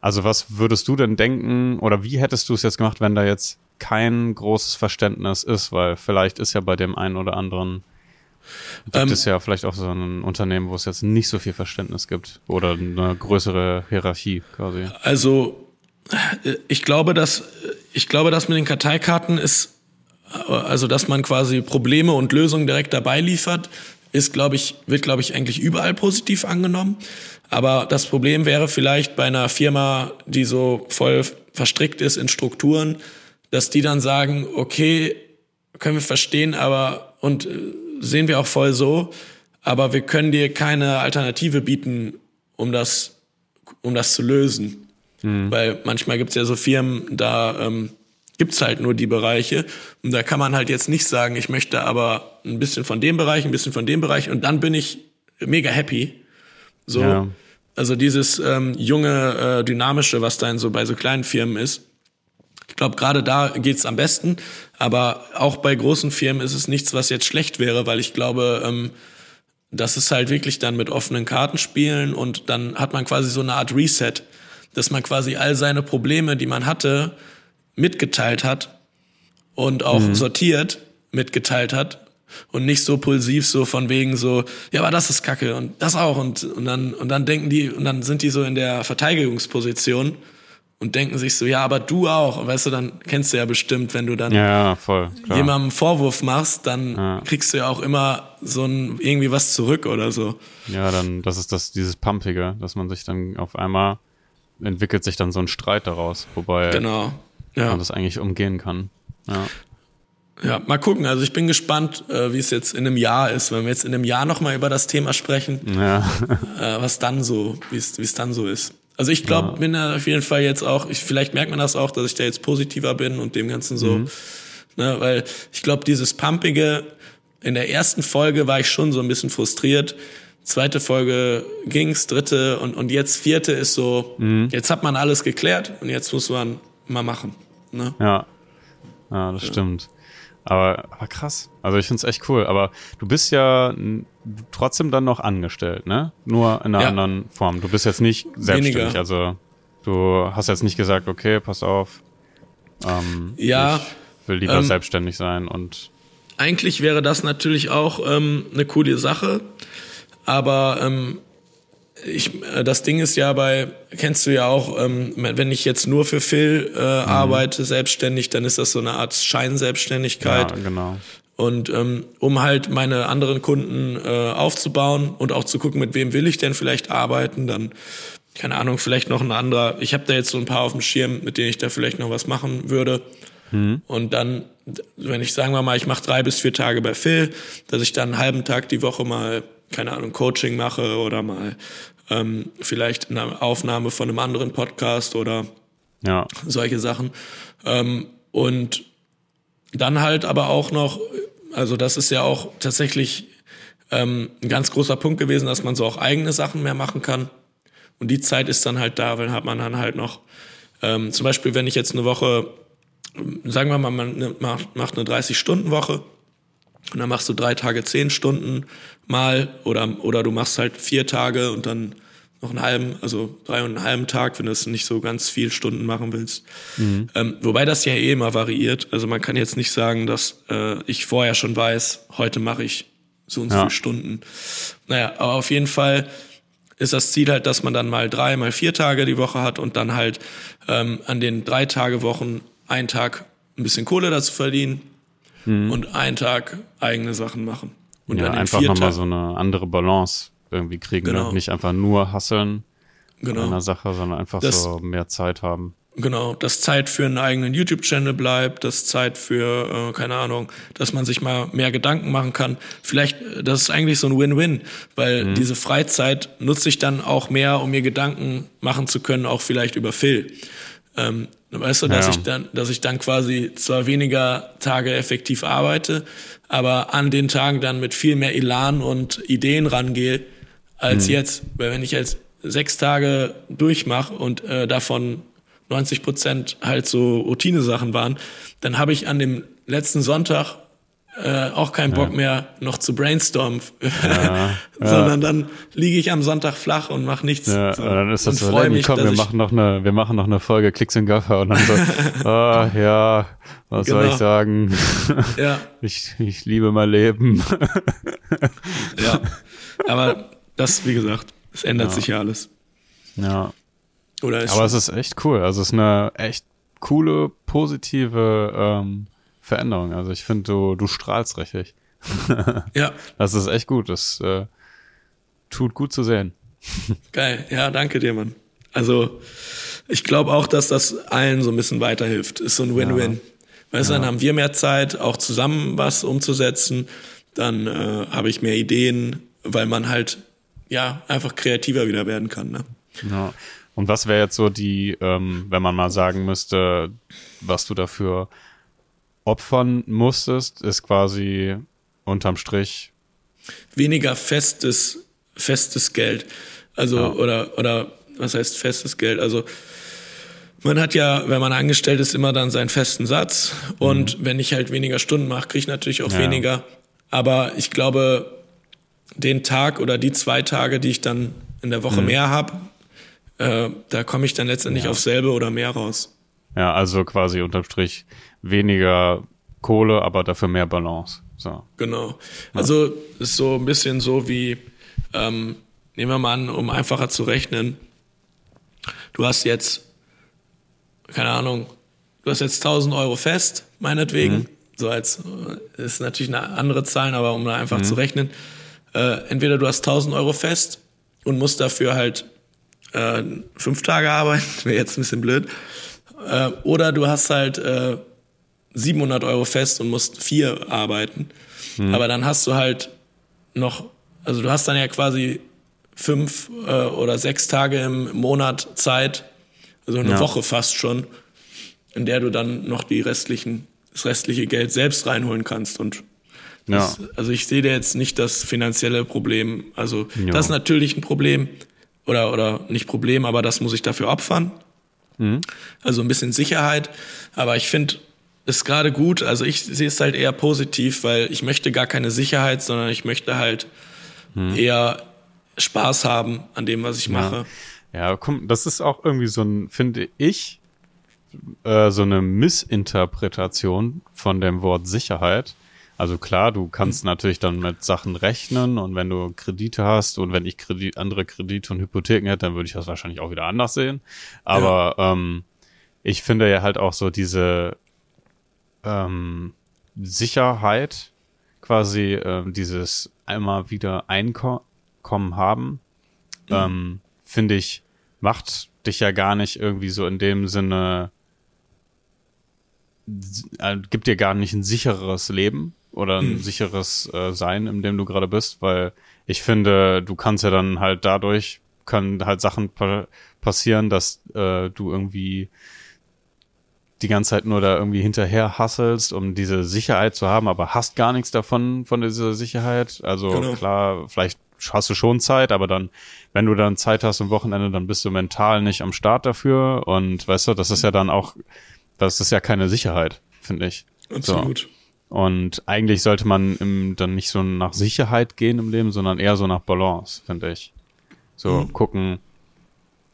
also was würdest du denn denken oder wie hättest du es jetzt gemacht, wenn da jetzt kein großes Verständnis ist? Weil vielleicht ist ja bei dem einen oder anderen Gibt ähm, es ja vielleicht auch so ein Unternehmen, wo es jetzt nicht so viel Verständnis gibt oder eine größere Hierarchie quasi? Also ich glaube, dass ich glaube, dass mit den Karteikarten ist, also dass man quasi Probleme und Lösungen direkt dabei liefert, ist, glaube ich, wird, glaube ich, eigentlich überall positiv angenommen. Aber das Problem wäre vielleicht bei einer Firma, die so voll verstrickt ist in Strukturen, dass die dann sagen, okay, können wir verstehen, aber und äh, sehen wir auch voll so, aber wir können dir keine Alternative bieten, um das, um das zu lösen. Mhm. Weil manchmal gibt es ja so Firmen, da ähm, gibt's halt nur die Bereiche. Und da kann man halt jetzt nicht sagen, ich möchte aber ein bisschen von dem Bereich, ein bisschen von dem Bereich und dann bin ich mega happy. So, ja. also dieses ähm, junge, äh, dynamische, was dann so bei so kleinen Firmen ist. Ich glaube, gerade da geht's am besten. Aber auch bei großen Firmen ist es nichts, was jetzt schlecht wäre, weil ich glaube, ähm, das ist halt wirklich dann mit offenen Karten spielen und dann hat man quasi so eine Art Reset, dass man quasi all seine Probleme, die man hatte, mitgeteilt hat und auch mhm. sortiert mitgeteilt hat und nicht so pulsiv so von wegen so, ja, aber das ist Kacke und das auch und, und dann, und dann denken die, und dann sind die so in der Verteidigungsposition und denken sich so, ja, aber du auch. weißt du, dann kennst du ja bestimmt, wenn du dann ja, voll, jemandem einen Vorwurf machst, dann ja. kriegst du ja auch immer so ein, irgendwie was zurück oder so. Ja, dann, das ist das, dieses Pumpige, dass man sich dann auf einmal entwickelt sich dann so ein Streit daraus, wobei genau. ja. man das eigentlich umgehen kann. Ja. Ja, mal gucken. Also ich bin gespannt, äh, wie es jetzt in einem Jahr ist, wenn wir jetzt in einem Jahr nochmal über das Thema sprechen, ja. äh, was dann so, wie es dann so ist. Also ich glaube, ja. bin da auf jeden Fall jetzt auch, ich, vielleicht merkt man das auch, dass ich da jetzt positiver bin und dem Ganzen so, mhm. ne, weil ich glaube, dieses Pumpige, in der ersten Folge war ich schon so ein bisschen frustriert. Zweite Folge ging's, dritte und, und jetzt vierte ist so, mhm. jetzt hat man alles geklärt und jetzt muss man mal machen. Ne? Ja. Ja, das ja. stimmt. Aber, aber krass. Also ich find's echt cool. Aber du bist ja trotzdem dann noch angestellt, ne? Nur in einer ja. anderen Form. Du bist jetzt nicht selbstständig. Weniger. Also du hast jetzt nicht gesagt, okay, pass auf. Ähm, ja. Ich will lieber ähm, selbstständig sein und. Eigentlich wäre das natürlich auch ähm, eine coole Sache. Aber ähm, ich, äh, das Ding ist ja bei, kennst du ja auch, ähm, wenn ich jetzt nur für Phil äh, mhm. arbeite, selbstständig, dann ist das so eine Art Scheinselbstständigkeit. Ja, genau. Und ähm, um halt meine anderen Kunden äh, aufzubauen und auch zu gucken, mit wem will ich denn vielleicht arbeiten, dann, keine Ahnung, vielleicht noch ein anderer. Ich habe da jetzt so ein paar auf dem Schirm, mit denen ich da vielleicht noch was machen würde. Mhm. Und dann, wenn ich sagen wir mal, ich mache drei bis vier Tage bei Phil, dass ich dann einen halben Tag die Woche mal keine Ahnung, Coaching mache oder mal ähm, vielleicht eine Aufnahme von einem anderen Podcast oder ja. solche Sachen. Ähm, und dann halt aber auch noch, also das ist ja auch tatsächlich ähm, ein ganz großer Punkt gewesen, dass man so auch eigene Sachen mehr machen kann. Und die Zeit ist dann halt da, weil hat man dann halt noch, ähm, zum Beispiel, wenn ich jetzt eine Woche, sagen wir mal, man macht, macht eine 30-Stunden-Woche und dann machst du drei Tage zehn Stunden mal oder, oder du machst halt vier Tage und dann noch einen halben, also drei und einen halben Tag, wenn du es nicht so ganz viel Stunden machen willst. Mhm. Ähm, wobei das ja eh immer variiert. Also man kann jetzt nicht sagen, dass äh, ich vorher schon weiß, heute mache ich so und so ja. viele Stunden. Naja, aber auf jeden Fall ist das Ziel halt, dass man dann mal drei, mal vier Tage die Woche hat und dann halt ähm, an den drei Tage Wochen einen Tag ein bisschen Kohle dazu verdienen mhm. und einen Tag eigene Sachen machen. Und ja, dann einfach nochmal so eine andere Balance irgendwie kriegen. Ne? Genau. Ne? Nicht einfach nur hasseln genau. an einer Sache, sondern einfach das, so mehr Zeit haben. Genau, dass Zeit für einen eigenen YouTube-Channel bleibt, dass Zeit für, äh, keine Ahnung, dass man sich mal mehr Gedanken machen kann. Vielleicht, äh, das ist eigentlich so ein Win-Win, weil mhm. diese Freizeit nutze ich dann auch mehr, um mir Gedanken machen zu können, auch vielleicht über Phil. Ähm, weißt du, dass ja. ich dann, dass ich dann quasi zwar weniger Tage effektiv arbeite, aber an den Tagen dann mit viel mehr Elan und Ideen rangehe als mhm. jetzt. Weil wenn ich jetzt sechs Tage durchmache und äh, davon 90 Prozent halt so Routine-Sachen waren, dann habe ich an dem letzten Sonntag äh, auch keinen Bock ja. mehr noch zu brainstormen, ja, [LAUGHS] sondern ja. dann liege ich am Sonntag flach und mache nichts. Ja, so. dann ist das so, komm, wir machen noch eine, wir machen noch eine Folge Klicks und Gaffer und dann so, [LAUGHS] ah, ja, was genau. soll ich sagen? Ja. [LAUGHS] Ich, ich liebe mein Leben. ja, aber das, wie gesagt, es ändert sich ja alles. Ja. Oder ist Aber es ist echt cool. Also es ist eine echt coole, positive ähm, Veränderung. Also ich finde, du, du strahlst richtig. ja. [LAUGHS] Das ist echt gut. Das äh, tut gut zu sehen. [LAUGHS] Geil. Ja, danke dir, Mann. Also ich glaube auch, dass das allen so ein bisschen weiterhilft. Ist so ein Win-Win. Ja. Weißt du, ja. dann haben wir mehr Zeit, auch zusammen was umzusetzen. Dann äh, habe ich mehr Ideen, weil man halt ja einfach kreativer wieder werden kann. Ne? Ja. Und was wäre jetzt so die, ähm, wenn man mal sagen müsste, was du dafür opfern musstest, ist quasi unterm Strich weniger festes festes Geld. Also ja. oder oder was heißt festes Geld? Also man hat ja, wenn man angestellt ist, immer dann seinen festen Satz. Und mhm. wenn ich halt weniger Stunden mache, kriege ich natürlich auch ja. weniger. Aber ich glaube, den Tag oder die zwei Tage, die ich dann in der Woche mhm. mehr habe, äh, da komme ich dann letztendlich ja. auf selbe oder mehr raus. Ja, also quasi unterm Strich weniger Kohle, aber dafür mehr Balance. So. Genau. Ja. Also ist so ein bisschen so wie, ähm, nehmen wir mal an, um einfacher zu rechnen, du hast jetzt, keine Ahnung, du hast jetzt 1000 Euro fest, meinetwegen, mhm. so als, äh, ist natürlich eine andere Zahl, aber um da einfach mhm. zu rechnen, äh, entweder du hast 1000 Euro fest und musst dafür halt äh, fünf Tage arbeiten, [LAUGHS] wäre jetzt ein bisschen blöd. Äh, oder du hast halt äh, 700 Euro fest und musst vier arbeiten. Mhm. Aber dann hast du halt noch, also du hast dann ja quasi fünf äh, oder sechs Tage im Monat Zeit, also eine ja. Woche fast schon, in der du dann noch die restlichen, das restliche Geld selbst reinholen kannst und das, ja. also ich sehe da jetzt nicht das finanzielle Problem. Also ja. das ist natürlich ein Problem, oder, oder nicht Problem, aber das muss ich dafür opfern. Mhm. Also ein bisschen Sicherheit. Aber ich finde es gerade gut, also ich sehe es halt eher positiv, weil ich möchte gar keine Sicherheit, sondern ich möchte halt mhm. eher Spaß haben an dem, was ich mache. Ja, ja komm, das ist auch irgendwie so ein, finde ich, äh, so eine Missinterpretation von dem Wort Sicherheit. Also klar, du kannst mhm. natürlich dann mit Sachen rechnen und wenn du Kredite hast und wenn ich Kredit, andere Kredite und Hypotheken hätte, dann würde ich das wahrscheinlich auch wieder anders sehen. Aber ja. ähm, ich finde ja halt auch so diese ähm, Sicherheit, quasi ähm, dieses einmal wieder Einkommen haben, mhm. ähm, finde ich, macht dich ja gar nicht irgendwie so in dem Sinne, äh, gibt dir gar nicht ein sicheres Leben, oder ein hm. sicheres äh, Sein, in dem du gerade bist, weil ich finde, du kannst ja dann halt dadurch, können halt Sachen pa passieren, dass äh, du irgendwie die ganze Zeit nur da irgendwie hinterher hasselst, um diese Sicherheit zu haben, aber hast gar nichts davon, von dieser Sicherheit. Also genau. klar, vielleicht hast du schon Zeit, aber dann, wenn du dann Zeit hast am Wochenende, dann bist du mental nicht am Start dafür. Und weißt du, das ist ja dann auch, das ist ja keine Sicherheit, finde ich. Absolut. So. Und eigentlich sollte man im, dann nicht so nach Sicherheit gehen im Leben, sondern eher so nach Balance, finde ich. So mhm. gucken.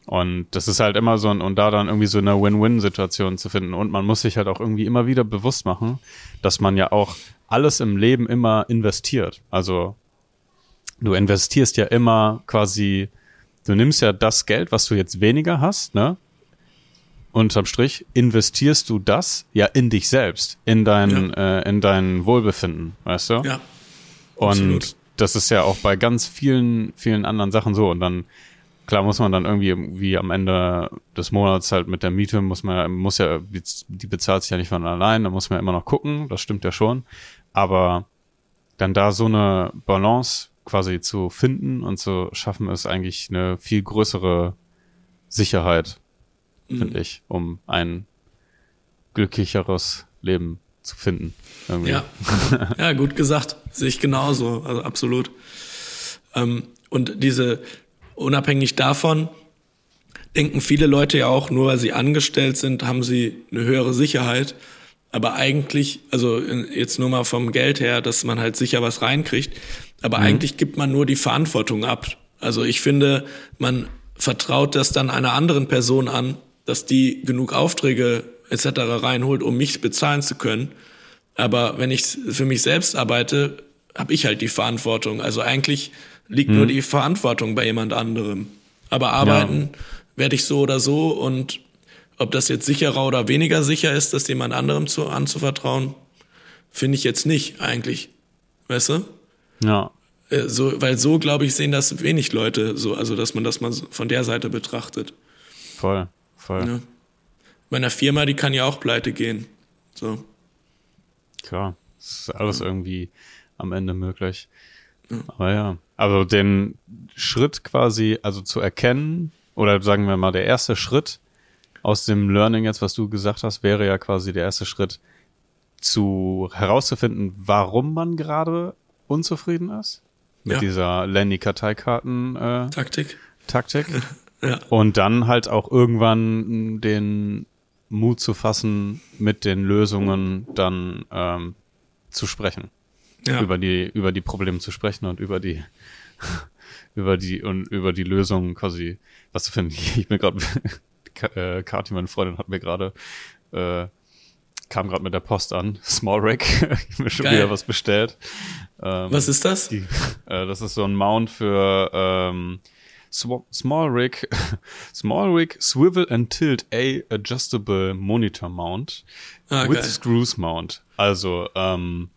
Und das ist halt immer so ein, und da dann irgendwie so eine Win-Win-Situation zu finden. Und man muss sich halt auch irgendwie immer wieder bewusst machen, dass man ja auch alles im Leben immer investiert. Also du investierst ja immer quasi, du nimmst ja das Geld, was du jetzt weniger hast, ne? Unterm Strich investierst du das ja in dich selbst, in dein, ja. äh, in dein Wohlbefinden, weißt du? Ja. Und absolut. das ist ja auch bei ganz vielen, vielen anderen Sachen so. Und dann, klar muss man dann irgendwie, wie am Ende des Monats halt mit der Miete, muss man, muss ja, die bezahlt sich ja nicht von allein, da muss man immer noch gucken, das stimmt ja schon. Aber dann da so eine Balance quasi zu finden und zu schaffen, ist eigentlich eine viel größere Sicherheit, mhm. finde ich, um ein glücklicheres Leben zu finden. Irgendwie. Ja. [LAUGHS] ja, gut gesagt. Sehe ich genauso. Also absolut. Ähm, und diese, unabhängig davon, denken viele Leute ja auch, nur weil sie angestellt sind, haben sie eine höhere Sicherheit. Aber eigentlich, also jetzt nur mal vom Geld her, dass man halt sicher was reinkriegt. Aber mhm. eigentlich gibt man nur die Verantwortung ab. Also ich finde, man vertraut das dann einer anderen Person an, dass die genug Aufträge etc. reinholt, um mich bezahlen zu können. Aber wenn ich für mich selbst arbeite, habe ich halt die Verantwortung. Also eigentlich liegt mhm. nur die Verantwortung bei jemand anderem. Aber arbeiten ja. werde ich so oder so und ob das jetzt sicherer oder weniger sicher ist, das jemand anderem zu, anzuvertrauen, finde ich jetzt nicht eigentlich. Weißt du? Ja. Äh, so, weil so, glaube ich, sehen das wenig Leute so, also dass man das mal von der Seite betrachtet. Voll, voll. Ja. Bei einer Firma, die kann ja auch pleite gehen. So. Klar, das ist alles ja. irgendwie am Ende möglich. Ja. Aber ja, also den Schritt quasi, also zu erkennen, oder sagen wir mal, der erste Schritt, aus dem Learning jetzt, was du gesagt hast, wäre ja quasi der erste Schritt zu herauszufinden, warum man gerade unzufrieden ist mit ja. dieser Lenny Karteikarten äh, Taktik. Taktik. [LAUGHS] ja. Und dann halt auch irgendwann den Mut zu fassen, mit den Lösungen dann ähm, zu sprechen. Ja. Über die, über die Probleme zu sprechen und über die, [LAUGHS] über die, und über die Lösungen quasi, was zu finden. [LAUGHS] Ich bin gerade [LAUGHS] äh, Kati, meine Freundin, hat mir gerade äh, kam gerade mit der Post an. Small Rack. ich mir schon Geil. wieder was bestellt. Ähm, was ist das? Die, äh, das ist so ein Mount für ähm, Small Rig, [LAUGHS] Small Rig Swivel and Tilt A Adjustable Monitor Mount ah, with geil. Screws Mount. Also ähm,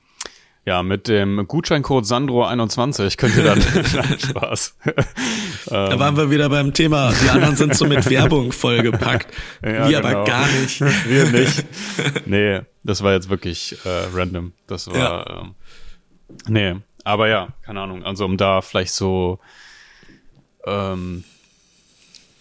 ja, mit dem Gutscheincode Sandro21 könnt ihr dann [LAUGHS] [LAUGHS] Spaß. da waren wir wieder beim Thema. Die anderen sind so mit Werbung vollgepackt. Ja, wir genau. aber gar nicht. Wir nicht. Nee, das war jetzt wirklich äh, random. Das war ja. ähm, Nee, aber ja, keine Ahnung. Also um da vielleicht so ähm,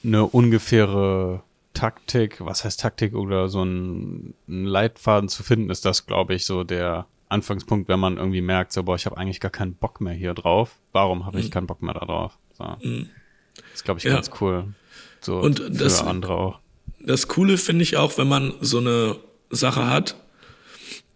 eine ungefähre Taktik, was heißt Taktik oder so ein, ein Leitfaden zu finden, ist das, glaube ich, so der Anfangspunkt, wenn man irgendwie merkt, so, boah, ich habe eigentlich gar keinen Bock mehr hier drauf. Warum habe ich mhm. keinen Bock mehr da drauf? So. Mhm. Das ist, glaube ich, ja. ganz cool. So Und für das, andere auch. Das Coole finde ich auch, wenn man so eine Sache hat.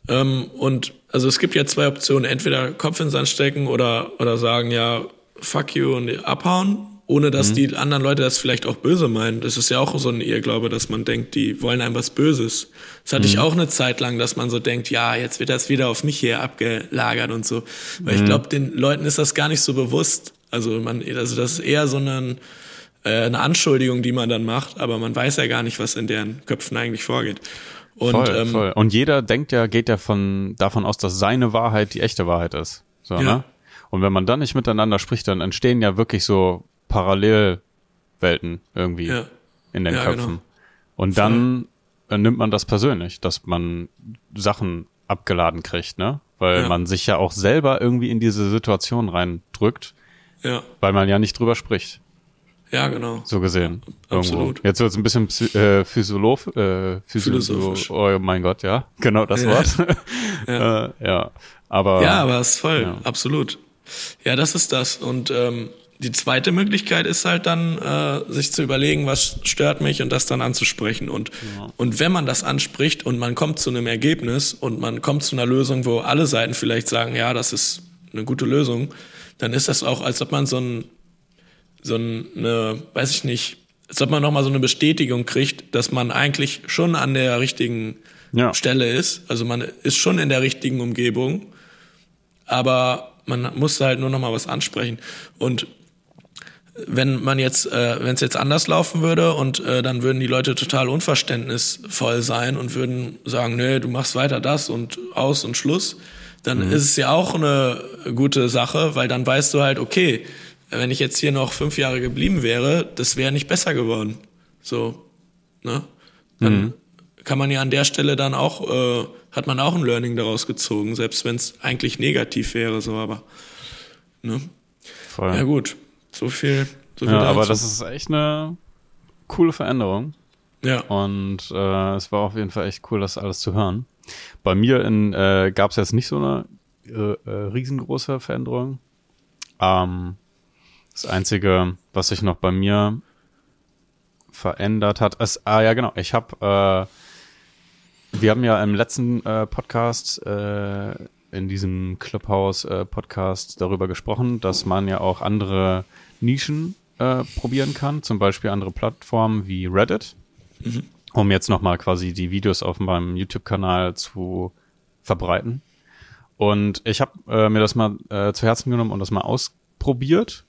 Ähm, und also es gibt ja zwei Optionen. Entweder Kopf ins Sand stecken oder, oder sagen, ja, fuck you und abhauen ohne dass mhm. die anderen Leute das vielleicht auch böse meinen. Das ist ja auch so ein Irrglaube, dass man denkt, die wollen einem was Böses. Das hatte mhm. ich auch eine Zeit lang, dass man so denkt, ja, jetzt wird das wieder auf mich hier abgelagert und so. Weil mhm. ich glaube, den Leuten ist das gar nicht so bewusst. Also man, also das ist eher so eine, äh, eine Anschuldigung, die man dann macht, aber man weiß ja gar nicht, was in deren Köpfen eigentlich vorgeht. Und, voll, ähm, voll. Und jeder denkt ja, geht ja von, davon aus, dass seine Wahrheit die echte Wahrheit ist. So, ja. ne? Und wenn man dann nicht miteinander spricht, dann entstehen ja wirklich so Parallelwelten irgendwie ja. in den ja, Köpfen. Genau. Und Voll. dann äh, nimmt man das persönlich, dass man Sachen abgeladen kriegt, ne? Weil ja. man sich ja auch selber irgendwie in diese Situation reindrückt, ja. weil man ja nicht drüber spricht. Ja, genau. So gesehen. Absolut. Irgendwo. Jetzt wird es ein bisschen Psy äh, Physiolog, äh, Philosophisch. Oh mein Gott, ja. [LAUGHS] Genau das Ja. Wort. Ja. [LAUGHS] äh, ja. Aber, Ja, aber es ist voll, Ja. absolut. Ja, das ist das. Und ähm, die zweite Möglichkeit ist halt dann, äh, sich zu überlegen, was stört mich und das dann anzusprechen. Und, und wenn man das anspricht und man kommt zu einem Ergebnis und man kommt zu einer Lösung, wo alle Seiten vielleicht sagen, ja, das ist eine gute Lösung, dann ist das auch, als ob man so ein, so ein, eine, weiß ich nicht, als ob man nochmal so eine Bestätigung kriegt, dass man eigentlich schon an der richtigen Ja. Stelle ist. Also man ist schon in der richtigen Umgebung, aber man muss halt nur noch mal was ansprechen. Und wenn man jetzt, äh, wenn es jetzt anders laufen würde und äh, dann würden die Leute total unverständnisvoll sein und würden sagen, nee, du machst weiter das und aus und Schluss, dann ist es ja auch eine gute Sache, weil dann weißt du halt, okay, wenn ich jetzt hier noch fünf Jahre geblieben wäre, das wäre nicht besser geworden. So, ne? Dann kann man ja an der Stelle dann auch, äh, hat man auch ein Learning daraus gezogen, selbst wenn es eigentlich negativ wäre, so, aber, ne? voll. Ja gut, so viel, so viel Ja, aber dazu. das ist echt eine coole Veränderung. ja, Und äh, es war auf jeden Fall echt cool, das alles zu hören. Bei mir äh, gab es jetzt nicht so eine äh, äh, riesengroße Veränderung. Ähm, das Einzige, was sich noch bei mir verändert hat, ist, ah ja genau, ich habe, äh, wir haben ja im letzten äh, Podcast, in diesem Clubhouse-Podcast darüber gesprochen, dass man ja auch andere Nischen äh, probieren kann, zum Beispiel andere Plattformen wie Reddit um jetzt nochmal quasi die Videos auf meinem YouTube-Kanal zu verbreiten. Und ich habe äh, mir das mal äh, zu Herzen genommen und das mal ausprobiert.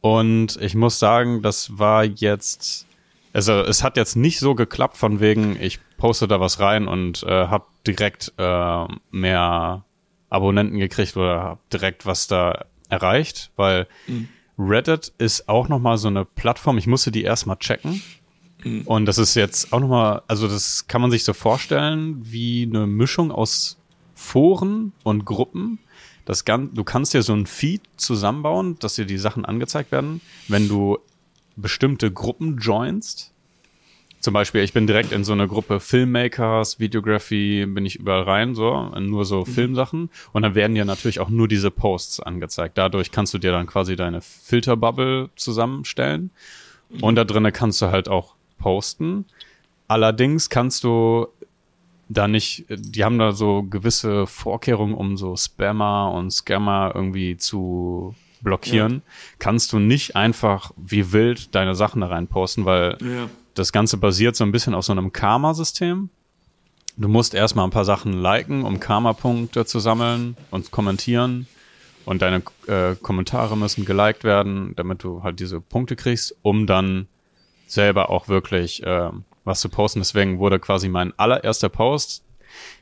Und ich muss sagen, das war jetzt, also es hat jetzt nicht so geklappt von wegen, ich poste da was rein und äh, habe direkt äh, mehr Abonnenten gekriegt oder hab direkt was da erreicht, weil Reddit ist auch nochmal so eine Plattform, ich musste die erstmal checken. Und das ist jetzt auch nochmal, also das kann man sich so vorstellen, wie eine Mischung aus Foren und Gruppen. Das Gan du kannst dir so ein Feed zusammenbauen, dass dir die Sachen angezeigt werden, wenn du bestimmte Gruppen joinst. Zum Beispiel, ich bin direkt in so eine Gruppe Filmmakers, Videography, bin ich überall rein, so, nur so Filmsachen. Und dann werden dir natürlich auch nur diese Posts angezeigt. Dadurch kannst du dir dann quasi deine Filterbubble zusammenstellen. Und da drinnen kannst du halt auch posten. Allerdings kannst du da nicht, die haben da so gewisse Vorkehrungen, um so Spammer und Scammer irgendwie zu blockieren. Kannst du nicht einfach wie wild deine Sachen da rein posten, weil ja, das Ganze basiert so ein bisschen auf so einem Karma-System. Du musst erstmal ein paar Sachen liken, um Karma-Punkte zu sammeln und kommentieren. Und deine äh, Kommentare müssen geliked werden, damit du halt diese Punkte kriegst, um dann selber auch wirklich äh, was zu posten. Deswegen wurde quasi mein allererster Post,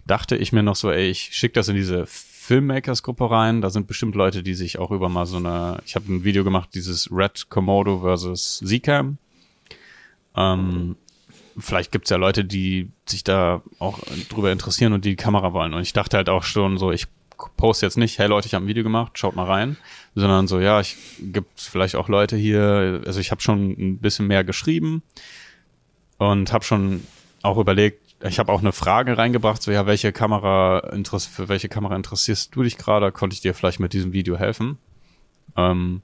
dachte ich mir noch so, ey, ich schicke das in diese Filmmakers-Gruppe rein. Da sind bestimmt Leute, die sich auch über mal so eine, ich habe ein Video gemacht, dieses Red Komodo versus Zcam. Ähm, vielleicht gibt's ja Leute, die sich da auch drüber interessieren und die, die Kamera wollen. Und ich dachte halt auch schon so, ich poste jetzt nicht, hey Leute, ich habe ein Video gemacht, schaut mal rein, sondern so, ja, ich gibt vielleicht auch Leute hier, also ich habe schon ein bisschen mehr geschrieben und habe schon auch überlegt, ich habe auch eine Frage reingebracht, so ja, welche Kamera für welche Kamera interessierst du dich gerade? Konnte ich dir vielleicht mit diesem Video helfen? Ähm,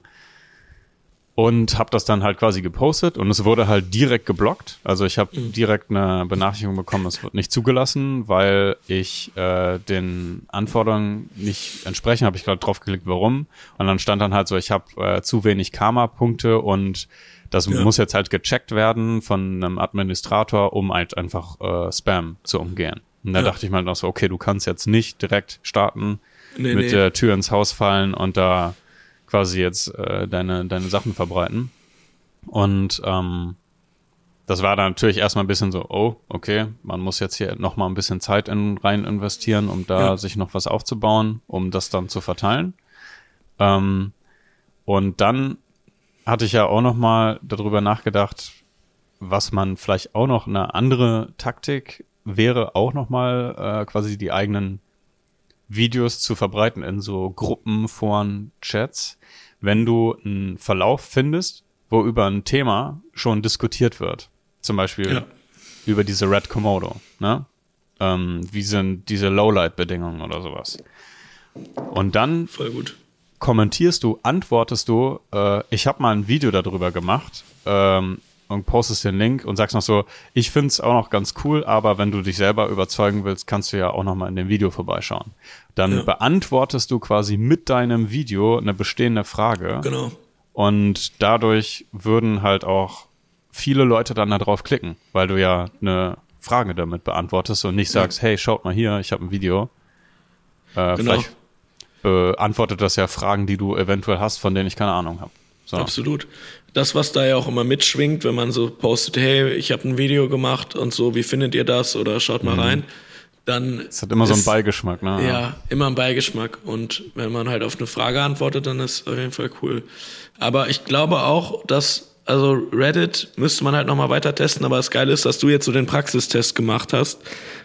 und habe das dann halt quasi gepostet und es wurde halt direkt geblockt. Also ich habe direkt eine Benachrichtigung bekommen, es wird nicht zugelassen, weil ich äh, den Anforderungen nicht entsprechen. Habe ich gerade drauf geklickt, warum. Und dann stand dann halt so, ich habe äh, zu wenig Karma-Punkte und das Ja. muss jetzt halt gecheckt werden von einem Administrator, um halt einfach äh, Spam zu umgehen. Und da Ja. dachte ich mal noch so, okay, du kannst jetzt nicht direkt starten, Nee, mit nee. der Tür ins Haus fallen und da quasi jetzt äh, deine, deine Sachen verbreiten. Und ähm, das war dann natürlich erstmal ein bisschen so, oh, okay, man muss jetzt hier noch mal ein bisschen Zeit in, rein investieren, um da Ja. sich noch was aufzubauen, um das dann zu verteilen. Ähm, und dann hatte ich ja auch noch mal darüber nachgedacht, was man vielleicht auch noch eine andere Taktik wäre, auch noch mal äh, quasi die eigenen Videos zu verbreiten in so Gruppen, Foren, Chats. Wenn du einen Verlauf findest wo über ein Thema schon diskutiert wird. Zum Beispiel Ja. über diese Red Komodo, ne? Ähm, wie sind diese Lowlight-Bedingungen oder sowas. Und dann Voll gut. kommentierst du, antwortest du, äh, ich habe mal ein Video darüber gemacht ähm, und postest den Link und sagst noch so, ich find's auch noch ganz cool, aber wenn du dich selber überzeugen willst, kannst du ja auch noch mal in dem Video vorbeischauen. Dann Ja. beantwortest du quasi mit deinem Video eine bestehende Frage Genau. und dadurch würden halt auch viele Leute dann da drauf klicken, weil du ja eine Frage damit beantwortest und nicht sagst, hey, schaut mal hier, ich habe ein Video. Äh, Genau. Vielleicht beantwortet das ja Fragen, die du eventuell hast, von denen ich keine Ahnung habe. So. Absolut. Das, was da ja auch immer mitschwingt, wenn man so postet, hey, ich habe ein Video gemacht und so, wie findet ihr das? Oder schaut mal rein, dann. Es hat immer so einen ist- Beigeschmack, ne? Ja, immer ein Beigeschmack. Und wenn man halt auf eine Frage antwortet, dann ist auf jeden Fall cool. Aber ich glaube auch, dass, also Reddit müsste man halt nochmal weiter testen, aber das Geile ist, dass du jetzt so den Praxistest gemacht hast,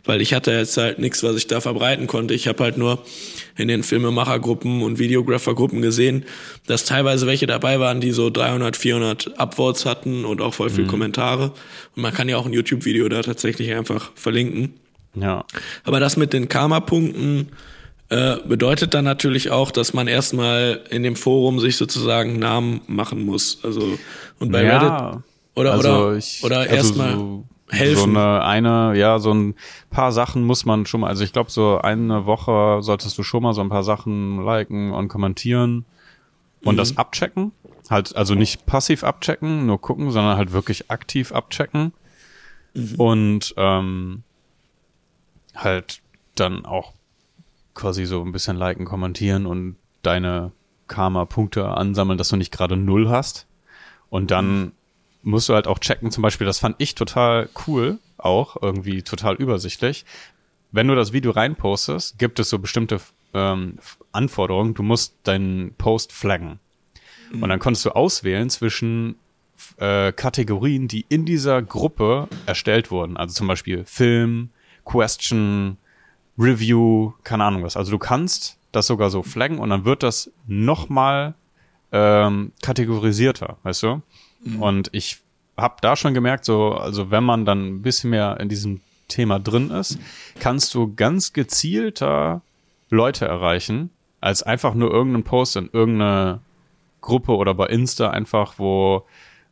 weil ich hatte jetzt halt nichts, was ich da verbreiten konnte. Ich habe halt nur in den Filmemachergruppen und Videographergruppen gesehen, dass teilweise welche dabei waren, die so 300, 400 Upvotes hatten und auch voll viel Kommentare. Und man kann ja auch ein YouTube-Video da tatsächlich einfach verlinken. Ja. Aber das mit den Karma-Punkten äh, bedeutet dann natürlich auch, dass man erstmal in dem Forum sich sozusagen Namen machen muss. Also und bei ja. Reddit oder also oder ich, oder also erstmal so, helfen. So eine, eine, ja, so ein paar Sachen muss man schon mal, also ich glaube, so eine Woche solltest du schon mal so ein paar Sachen liken und kommentieren und Mhm. das abchecken. Halt, also nicht passiv abchecken, nur gucken, sondern halt wirklich aktiv abchecken. Mhm. Und ähm, halt dann auch quasi so ein bisschen liken, kommentieren und deine Karma-Punkte ansammeln, dass du nicht gerade null hast. Und dann musst du halt auch checken, zum Beispiel, das fand ich total cool, auch irgendwie total übersichtlich. Wenn du das Video reinpostest, gibt es so bestimmte ähm, Anforderungen. Du musst deinen Post flaggen. Und dann konntest du auswählen zwischen äh, Kategorien, die in dieser Gruppe erstellt wurden. Also zum Beispiel Film, Question, Review, keine Ahnung was. Also du kannst das sogar so flaggen und dann wird das nochmal ähm, kategorisierter, weißt du? Und ich habe da schon gemerkt, so, also wenn man dann ein bisschen mehr in diesem Thema drin ist, kannst du ganz gezielter Leute erreichen, als einfach nur irgendeinen Post in irgendeine Gruppe oder bei Insta einfach, wo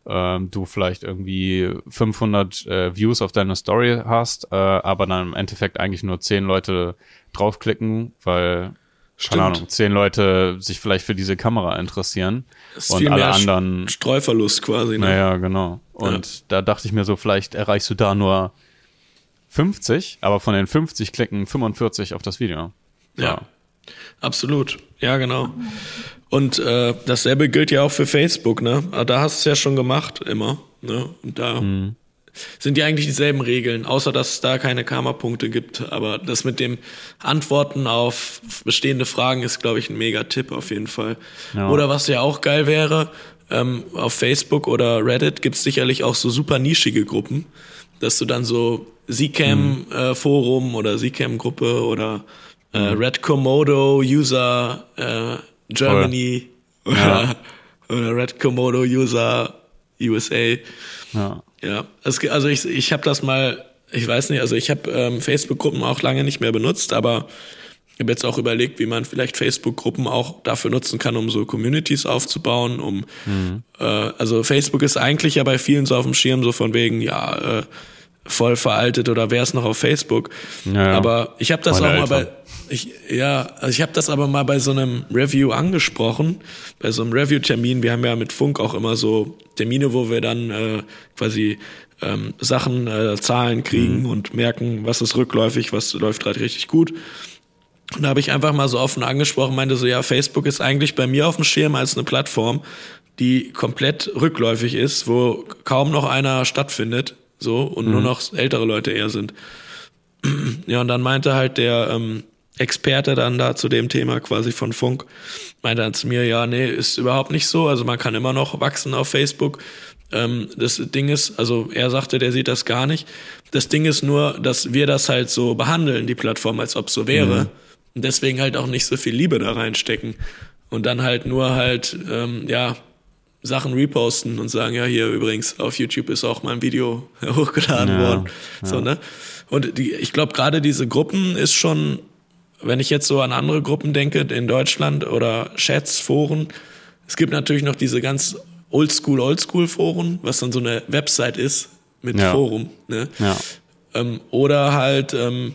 ähm, du vielleicht irgendwie 500 äh, Views auf deine Story hast, äh, aber dann im Endeffekt eigentlich nur 10 Leute draufklicken, weil Stimmt. keine Ahnung, 10 Leute sich vielleicht für diese Kamera interessieren Das ist und alle anderen Streuverlust quasi. Ne? naja, genau. Und da dachte ich mir so, vielleicht erreichst du da nur 50, aber von den 50 klicken 45 auf das Video. Ja. Absolut, ja genau. Und äh, dasselbe gilt ja auch für Facebook, ne? Aber Da hast du es ja schon gemacht, immer. Ne? Und da Mhm. sind ja eigentlich dieselben Regeln, außer dass es da keine Karma-Punkte gibt. Aber das mit dem Antworten auf bestehende Fragen ist, glaube ich, ein Mega-Tipp auf jeden Fall. Ja. Oder was ja auch geil wäre, ähm, auf Facebook oder Reddit gibt es sicherlich auch so super nischige Gruppen, dass du dann so Zcam-Forum oder Zcam-Gruppe oder äh, Red Komodo User äh, Germany. Oder, [LAUGHS] oder Red Komodo User USA. Ja. Ja, es, also ich, ich habe das mal, ich weiß nicht, also ich habe ähm, Facebook-Gruppen auch lange nicht mehr benutzt, aber ich habe jetzt auch überlegt, wie man vielleicht Facebook-Gruppen auch dafür nutzen kann, um so Communities aufzubauen, um äh, also Facebook ist eigentlich ja bei vielen so auf dem Schirm, so von wegen, ja, äh, voll veraltet oder wer ist noch auf Facebook. Ja, ja. Aber ich habe das auch mal Eltern. bei, ich, ja, also ich habe das aber mal bei so einem Review angesprochen, bei so einem Review-Termin. Wir haben ja mit Funk auch immer so Termine, wo wir dann äh, quasi ähm, Sachen, äh, Zahlen kriegen und merken, was ist rückläufig, was läuft gerade richtig gut. Und da habe ich einfach mal so offen angesprochen, meinte so, ja, Facebook ist eigentlich bei mir auf dem Schirm als eine Plattform, die komplett rückläufig ist, wo kaum noch einer stattfindet, so, und nur noch ältere Leute eher sind. [CLEARS THROAT] Ja, und dann meinte halt der ähm, Experte dann da zu dem Thema quasi von Funk, meinte dann zu mir, ja, nee, ist überhaupt nicht so. Also man kann immer noch wachsen auf Facebook. Ähm, das Ding ist, also er sagte, der sieht das gar nicht. Das Ding ist nur, dass wir das halt so behandeln, die Plattform, als ob so wäre. Und deswegen halt auch nicht so viel Liebe da reinstecken. Und dann halt nur halt, ähm, ja, Sachen reposten und sagen, ja, hier übrigens auf YouTube ist auch mal ein Video [LAUGHS] hochgeladen Ja, worden. So, ne? Und die, ich glaube, gerade diese Gruppen ist schon, wenn ich jetzt so an andere Gruppen denke, in Deutschland oder Chats, Foren, es gibt natürlich noch diese ganz Oldschool, Oldschool-Foren, was dann so eine Website ist mit Ja. Forum. Ne? Ja. Ähm, oder halt, ähm,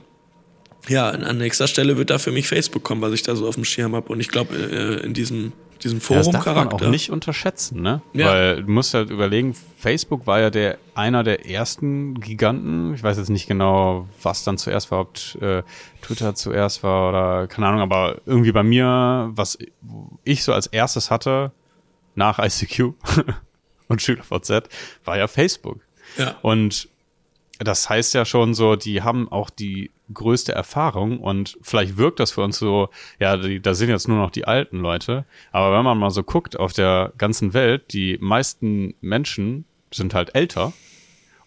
ja, an an nächster Stelle wird da für mich Facebook kommen, was ich da so auf dem Schirm habe. Und ich glaube, äh, in diesem, diesem Ja, das darf man Forum-Charakter. auch nicht unterschätzen, ne? Ja. Weil du musst halt überlegen, Facebook war ja der einer der ersten Giganten. Ich weiß jetzt nicht genau, was dann zuerst war, ob äh, Twitter zuerst war oder keine Ahnung, aber irgendwie bei mir, was ich so als erstes hatte, nach ICQ [LAUGHS] und SchülerVZ, war ja Facebook. Ja. Und das heißt ja schon so, die haben auch die größte Erfahrung und vielleicht wirkt das für uns so, ja, die, da sind jetzt nur noch die alten Leute. Aber wenn man mal so guckt auf der ganzen Welt, die meisten Menschen sind halt älter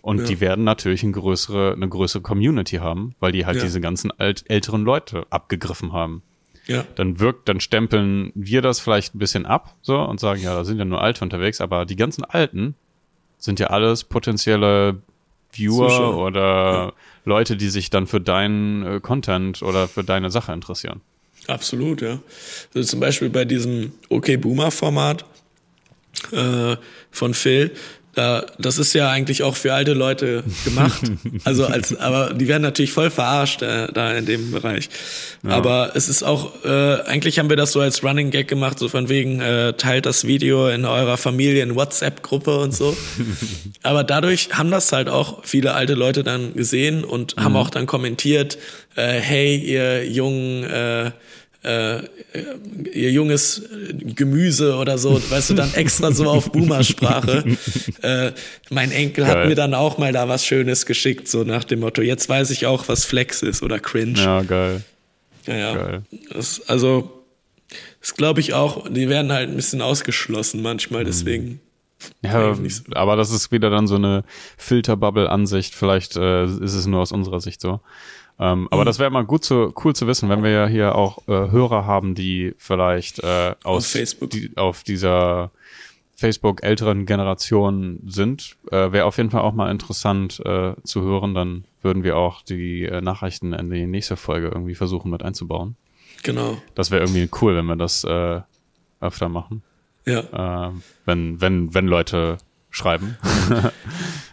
und Ja. die werden natürlich eine größere, eine größere Community haben, weil die halt Ja. diese ganzen alt, älteren Leute abgegriffen haben. Ja. Dann wirkt, dann stempeln wir das vielleicht ein bisschen ab, so, und sagen, ja, da sind ja nur Alte unterwegs, aber die ganzen Alten sind ja alles potenzielle Viewer Zuschauer. oder Leute, die sich dann für deinen äh, Content oder für deine Sache interessieren. Absolut, ja. Also zum Beispiel bei diesem OK Boomer Format äh, von Phil, das ist ja eigentlich auch für alte Leute gemacht. [LAUGHS] Also als, aber die werden natürlich voll verarscht äh, da in dem Bereich. Aber es ist auch, äh, eigentlich haben wir das so als Running Gag gemacht, so von wegen äh, teilt das Video in eurer Familien WhatsApp Gruppe und so. [LAUGHS] aber dadurch haben das halt auch viele alte Leute dann gesehen und haben auch dann kommentiert, äh, hey ihr jungen äh, äh, ihr junges Gemüse oder so, weißt du, dann extra so auf Boomer-Sprache. [LAUGHS] äh, mein Enkel hat Geil. mir dann auch mal da was Schönes geschickt, so nach dem Motto, jetzt weiß ich auch, was Flex ist oder Cringe. Ja, geil. Ja, ja. Geil. Das, also, das glaube ich auch, die werden halt ein bisschen ausgeschlossen manchmal, deswegen. Ja, so. aber das ist wieder dann so eine Filterbubble-Ansicht. Vielleicht äh, ist es nur aus unserer Sicht so. Ähm, aber das wäre mal gut zu, cool zu wissen, wenn wir ja hier auch äh, Hörer haben, die vielleicht äh, aus Auf Facebook. Die, auf dieser Facebook älteren Generation sind. Äh, wäre auf jeden Fall auch mal interessant äh, zu hören. Dann würden wir auch die äh, Nachrichten in die nächste Folge irgendwie versuchen mit einzubauen. Genau. Das wäre irgendwie cool, wenn wir das äh, öfter machen. Ja. Ähm, wenn, wenn, wenn Leute schreiben. [LAUGHS]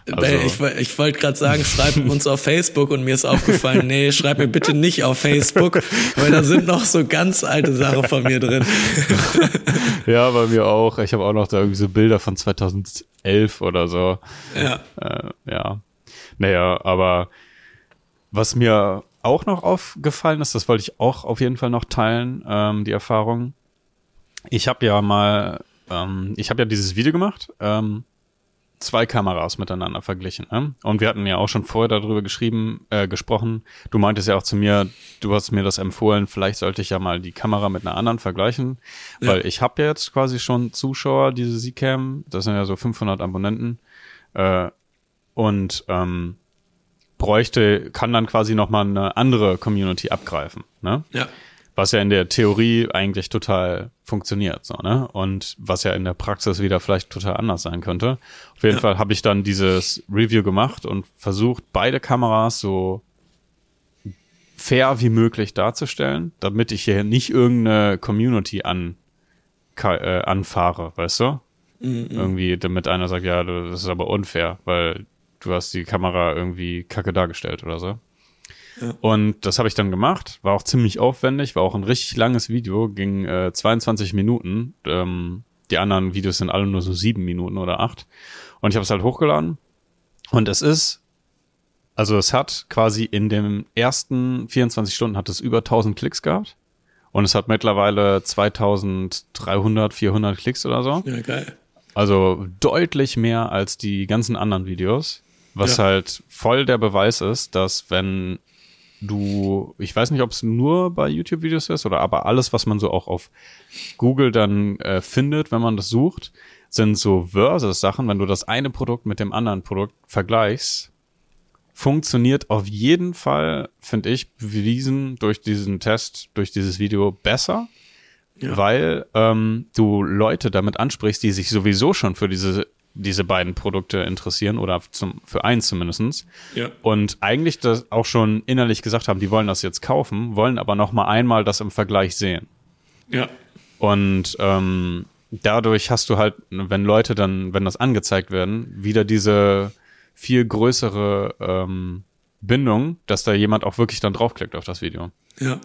Also- Weil ich, ich wollte gerade sagen, schreibt uns auf Facebook und mir ist aufgefallen, nee, schreibt mir bitte nicht auf Facebook, weil da sind noch so ganz alte Sachen von mir drin. [LAUGHS] Ja, bei mir auch. Ich habe auch noch da irgendwie so Bilder von 2011 oder so. Ja. Äh, ja. Naja, aber was mir auch noch aufgefallen ist, das wollte ich auch auf jeden Fall noch teilen, ähm, die Erfahrung. Ich habe ja mal, ähm, ich habe ja dieses Video gemacht, ähm, zwei Kameras miteinander verglichen. Ne? Und wir hatten ja auch schon vorher darüber geschrieben, äh, gesprochen. Du meintest ja auch zu mir, du hast mir das empfohlen, vielleicht sollte ich ja mal die Kamera mit einer anderen vergleichen, Ja. weil ich habe ja jetzt quasi schon Zuschauer, diese Zcam, das sind ja so 500 Abonnenten äh, und ähm, bräuchte, kann dann quasi noch mal eine andere Community abgreifen, ne? Ja. Was ja in der Theorie eigentlich total funktioniert, so, ne? Und was ja in der Praxis wieder vielleicht total anders sein könnte. Auf jeden Ja. Fall habe ich dann dieses Review gemacht und versucht, beide Kameras so fair wie möglich darzustellen, damit ich hier nicht irgendeine Community an, äh, anfahre, weißt du? Irgendwie, damit einer sagt, ja, du- das ist aber unfair, weil du hast die Kamera irgendwie kacke dargestellt oder so. Und das habe ich dann gemacht, war auch ziemlich aufwendig, war auch ein richtig langes Video, ging äh, 22 Minuten. Ähm, die anderen Videos sind alle nur so sieben Minuten oder acht. Und ich habe es halt hochgeladen. Und es ist, also es hat quasi in den ersten 24 Stunden hat es über 1000 Klicks gehabt. Und es hat mittlerweile 2300, 400 Klicks oder so. Ja, geil. Also deutlich mehr als die ganzen anderen Videos, was Ja. halt voll der Beweis ist, dass wenn du, ich weiß nicht, ob es nur bei YouTube-Videos ist oder aber alles, was man so auch auf Google dann äh, findet, wenn man das sucht, sind so Versus-Sachen, wenn du das eine Produkt mit dem anderen Produkt vergleichst, funktioniert auf jeden Fall, finde ich, bewiesen durch diesen Test, durch dieses Video besser, ja. weil ähm, du Leute damit ansprichst, die sich sowieso schon für diese diese beiden Produkte interessieren oder zum, für eins zumindestens Ja. Und eigentlich das auch schon innerlich gesagt haben, die wollen das jetzt kaufen, wollen aber noch mal einmal das im Vergleich sehen. Ja. Und ähm, dadurch hast du halt, wenn Leute dann, wenn das angezeigt werden, wieder diese viel größere ähm, Bindung, dass da jemand auch wirklich dann draufklickt auf das Video. Ja.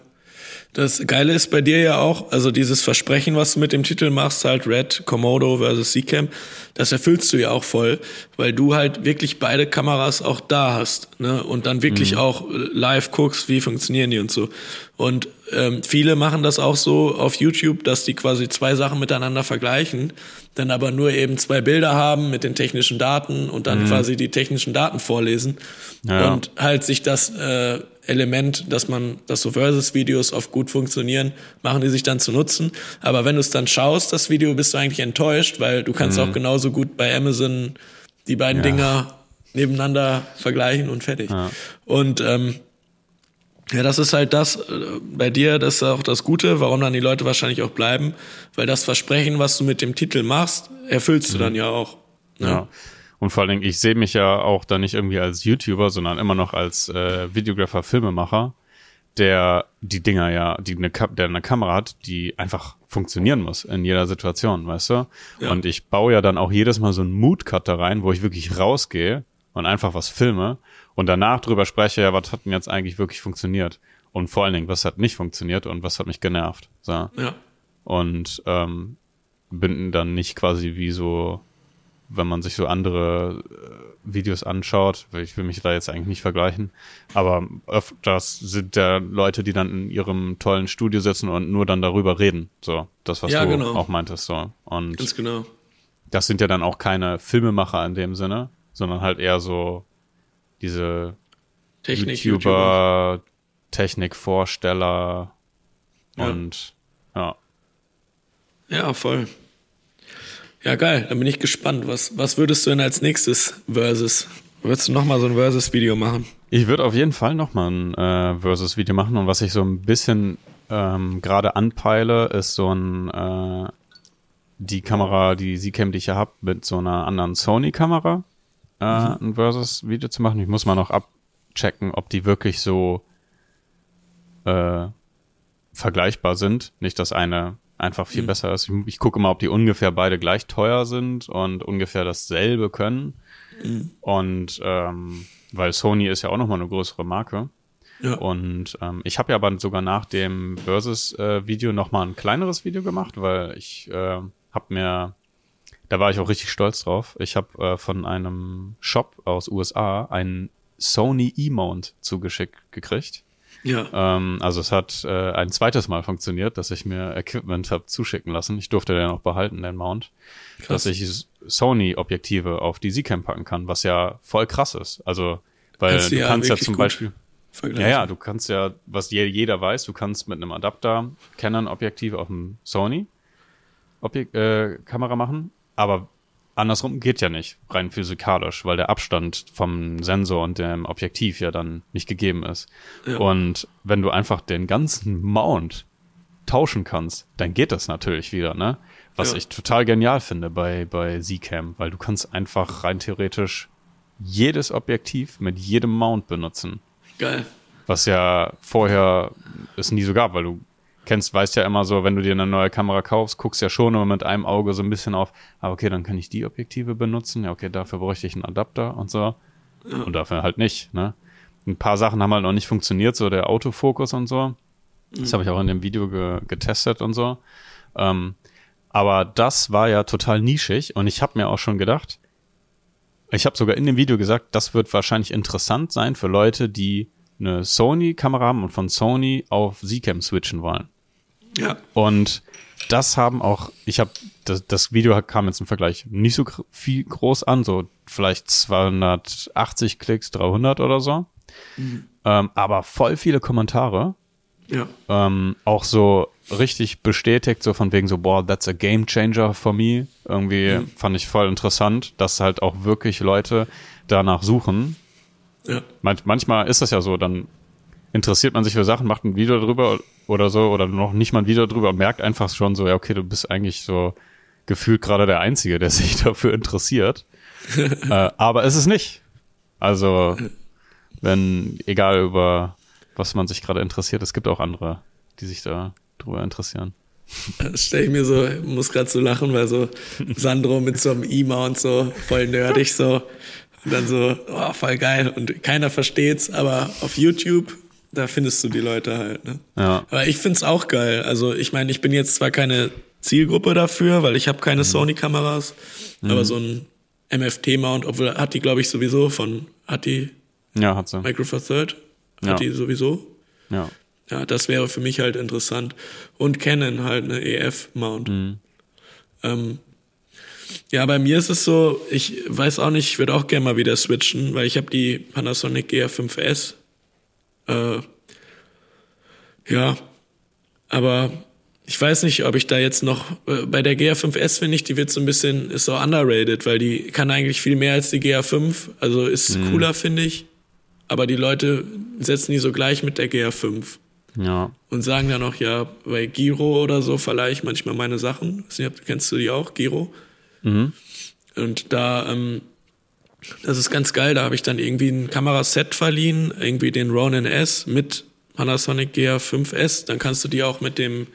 Das Geile ist bei dir ja auch, also dieses Versprechen, was du mit dem Titel machst, halt Red, Komodo versus Seacam, das erfüllst du ja auch voll, weil du halt wirklich beide Kameras auch da hast, ne? Und dann wirklich auch live guckst, wie funktionieren die und so. Und ähm, viele machen das auch so auf YouTube, dass die quasi zwei Sachen miteinander vergleichen, dann aber nur eben zwei Bilder haben mit den technischen Daten und dann quasi die technischen Daten vorlesen Ja. und halt sich das äh, Element, dass man, dass so Versus-Videos oft gut funktionieren, machen die sich dann zu nutzen. Aber wenn du es dann schaust, das Video, bist du eigentlich enttäuscht, weil du kannst auch genauso gut bei Amazon die beiden Mhm. Ja. Dinger nebeneinander vergleichen und fertig. Und ähm, ja, das ist halt das äh, bei dir, das ist auch das Gute, warum dann die Leute wahrscheinlich auch bleiben, weil das Versprechen, was du mit dem Titel machst, erfüllst du dann ja auch. ne? Ja. Und vor allen Dingen, ich sehe mich ja auch da nicht irgendwie als YouTuber, sondern immer noch als äh, Videographer, Filmemacher, der die Dinger ja, die eine, Ka- der eine Kamera hat, die einfach funktionieren muss in jeder Situation, weißt du? Ja. Und ich baue ja dann auch jedes Mal so einen Mood-Cut da rein, wo ich wirklich rausgehe und einfach was filme und danach drüber spreche, ja, was hat denn jetzt eigentlich wirklich funktioniert? Und vor allen Dingen, was hat nicht funktioniert und was hat mich genervt? So Ja. und ähm, bin dann nicht quasi wie so, wenn man sich so andere äh, Videos anschaut, weil ich will mich da jetzt eigentlich nicht vergleichen, aber öfters sind da Leute, die dann in ihrem tollen Studio sitzen und nur dann darüber reden, so das was Ja, du genau. auch meintest so und Ganz genau. das sind ja dann auch keine Filmemacher in dem Sinne, sondern halt eher so diese Technik, YouTuber, Technikvorsteller Ja. und ja. Ja, voll. Ja, geil. Dann bin ich gespannt. Was, was würdest du denn als nächstes Versus? Würdest du nochmal so ein Versus-Video machen? Ich würde auf jeden Fall nochmal ein äh, Versus-Video machen und was ich so ein bisschen ähm, gerade anpeile, ist so ein äh, die Kamera, die Zcam, die ich ja habe, mit so einer anderen Sony-Kamera äh, ein Versus-Video zu machen. Ich muss mal noch abchecken, ob die wirklich so äh, vergleichbar sind. Nicht, dass eine einfach viel besser ist. Ich, ich gucke mal, ob die ungefähr beide gleich teuer sind und ungefähr dasselbe können. Und ähm, weil Sony ist ja auch nochmal eine größere Marke. Ja. Und ähm, ich habe ja aber sogar nach dem Versus-Video äh, nochmal ein kleineres Video gemacht, weil ich äh, habe mir, da war ich auch richtig stolz drauf. Ich habe äh, von einem Shop aus USA einen Sony E-Mount zugeschickt gekriegt. Ja. Ähm, also es hat äh, ein zweites Mal funktioniert, dass ich mir Equipment habe zuschicken lassen. Ich durfte den auch behalten, den Mount. Dass ich Sony-Objektive auf die Z-Cam packen kann, was ja voll krass ist. Also, weil Kannst du ja kannst ja zum Beispiel, ja, ja, du kannst ja, was je, jeder weiß, du kannst mit einem Adapter Canon-Objektiv auf dem Sony Objek äh, Kamera machen, aber andersrum geht ja nicht, rein physikalisch, weil der Abstand vom Sensor und dem Objektiv ja dann nicht gegeben ist. Ja. Und wenn du einfach den ganzen Mount tauschen kannst, dann geht das natürlich wieder, ne? Was Ja. ich total genial finde bei, bei Z-Cam, weil du kannst einfach rein theoretisch jedes Objektiv mit jedem Mount benutzen. Geil. Was ja vorher es nie so gab, weil du kennst, weißt ja immer so, wenn du dir eine neue Kamera kaufst, guckst ja schon immer mit einem Auge so ein bisschen auf, ah, okay, dann kann ich die Objektive benutzen, ja, okay, dafür bräuchte ich einen Adapter und so. Und dafür halt nicht, ne? Ein paar Sachen haben halt noch nicht funktioniert, so der Autofokus und so. Das habe ich auch in dem Video ge getestet und so. Ähm, aber das war ja total nischig und ich habe mir auch schon gedacht, ich habe sogar in dem Video gesagt, das wird wahrscheinlich interessant sein für Leute, die eine Sony-Kamera haben und von Sony auf Z-Cam switchen wollen. Ja. Und das haben auch, ich habe, das, das Video kam jetzt im Vergleich nicht so viel groß an, so vielleicht 280 Klicks, 300 oder so. Ähm, aber voll viele Kommentare Ja. ähm, auch so richtig bestätigt, so von wegen so, boah, that's a game changer for me. Irgendwie fand ich voll interessant, dass halt auch wirklich Leute danach suchen. Ja. Manch, manchmal ist das ja so, dann interessiert man sich für Sachen, macht ein Video drüber oder so oder noch nicht mal ein Video drüber und merkt einfach schon so, ja, okay, du bist eigentlich so gefühlt gerade der Einzige, der [LAUGHS] sich dafür interessiert. [LAUGHS] äh, aber es ist nicht. Also, wenn, egal über was man sich gerade interessiert, es gibt auch andere, die sich da drüber interessieren. Das stelle ich mir so, muss gerade so lachen, weil so Sandro mit so einem E-Mount so voll nerdig so und dann so, oh, voll geil und keiner versteht's, aber auf YouTube, da findest du die Leute halt. Ne? Ja. Aber ich find's auch geil. Also ich meine, ich bin jetzt zwar keine Zielgruppe dafür, weil ich habe keine mhm. Sony-Kameras, mhm. aber so ein MFT-Mount, obwohl hat die, glaube ich, sowieso von, hat die ja, hat sie. Micro Four Third? Hat ja. die sowieso? Ja. Ja, das wäre für mich halt interessant. Und Canon halt eine EF-Mount. Mhm. Ähm, ja, bei mir ist es so, ich weiß auch nicht, ich würde auch gerne mal wieder switchen, weil ich habe die Panasonic GR5S. Äh, ja, aber ich weiß nicht, ob ich da jetzt noch, äh, bei der GR5S finde ich, die wird so ein bisschen, ist so underrated, weil die kann eigentlich viel mehr als die GR5, also ist mhm. cooler, finde ich. Aber die Leute setzen die so gleich mit der GR5. Ja. Und sagen dann auch, ja, bei Giro oder so verleihe ich manchmal meine Sachen. Kennst du die auch, Giro? Mhm. Und da, ähm, das ist ganz geil, da habe ich dann irgendwie ein Kameraset verliehen, irgendwie den Ronin S mit Panasonic GR5S. Dann kannst du die auch mit dem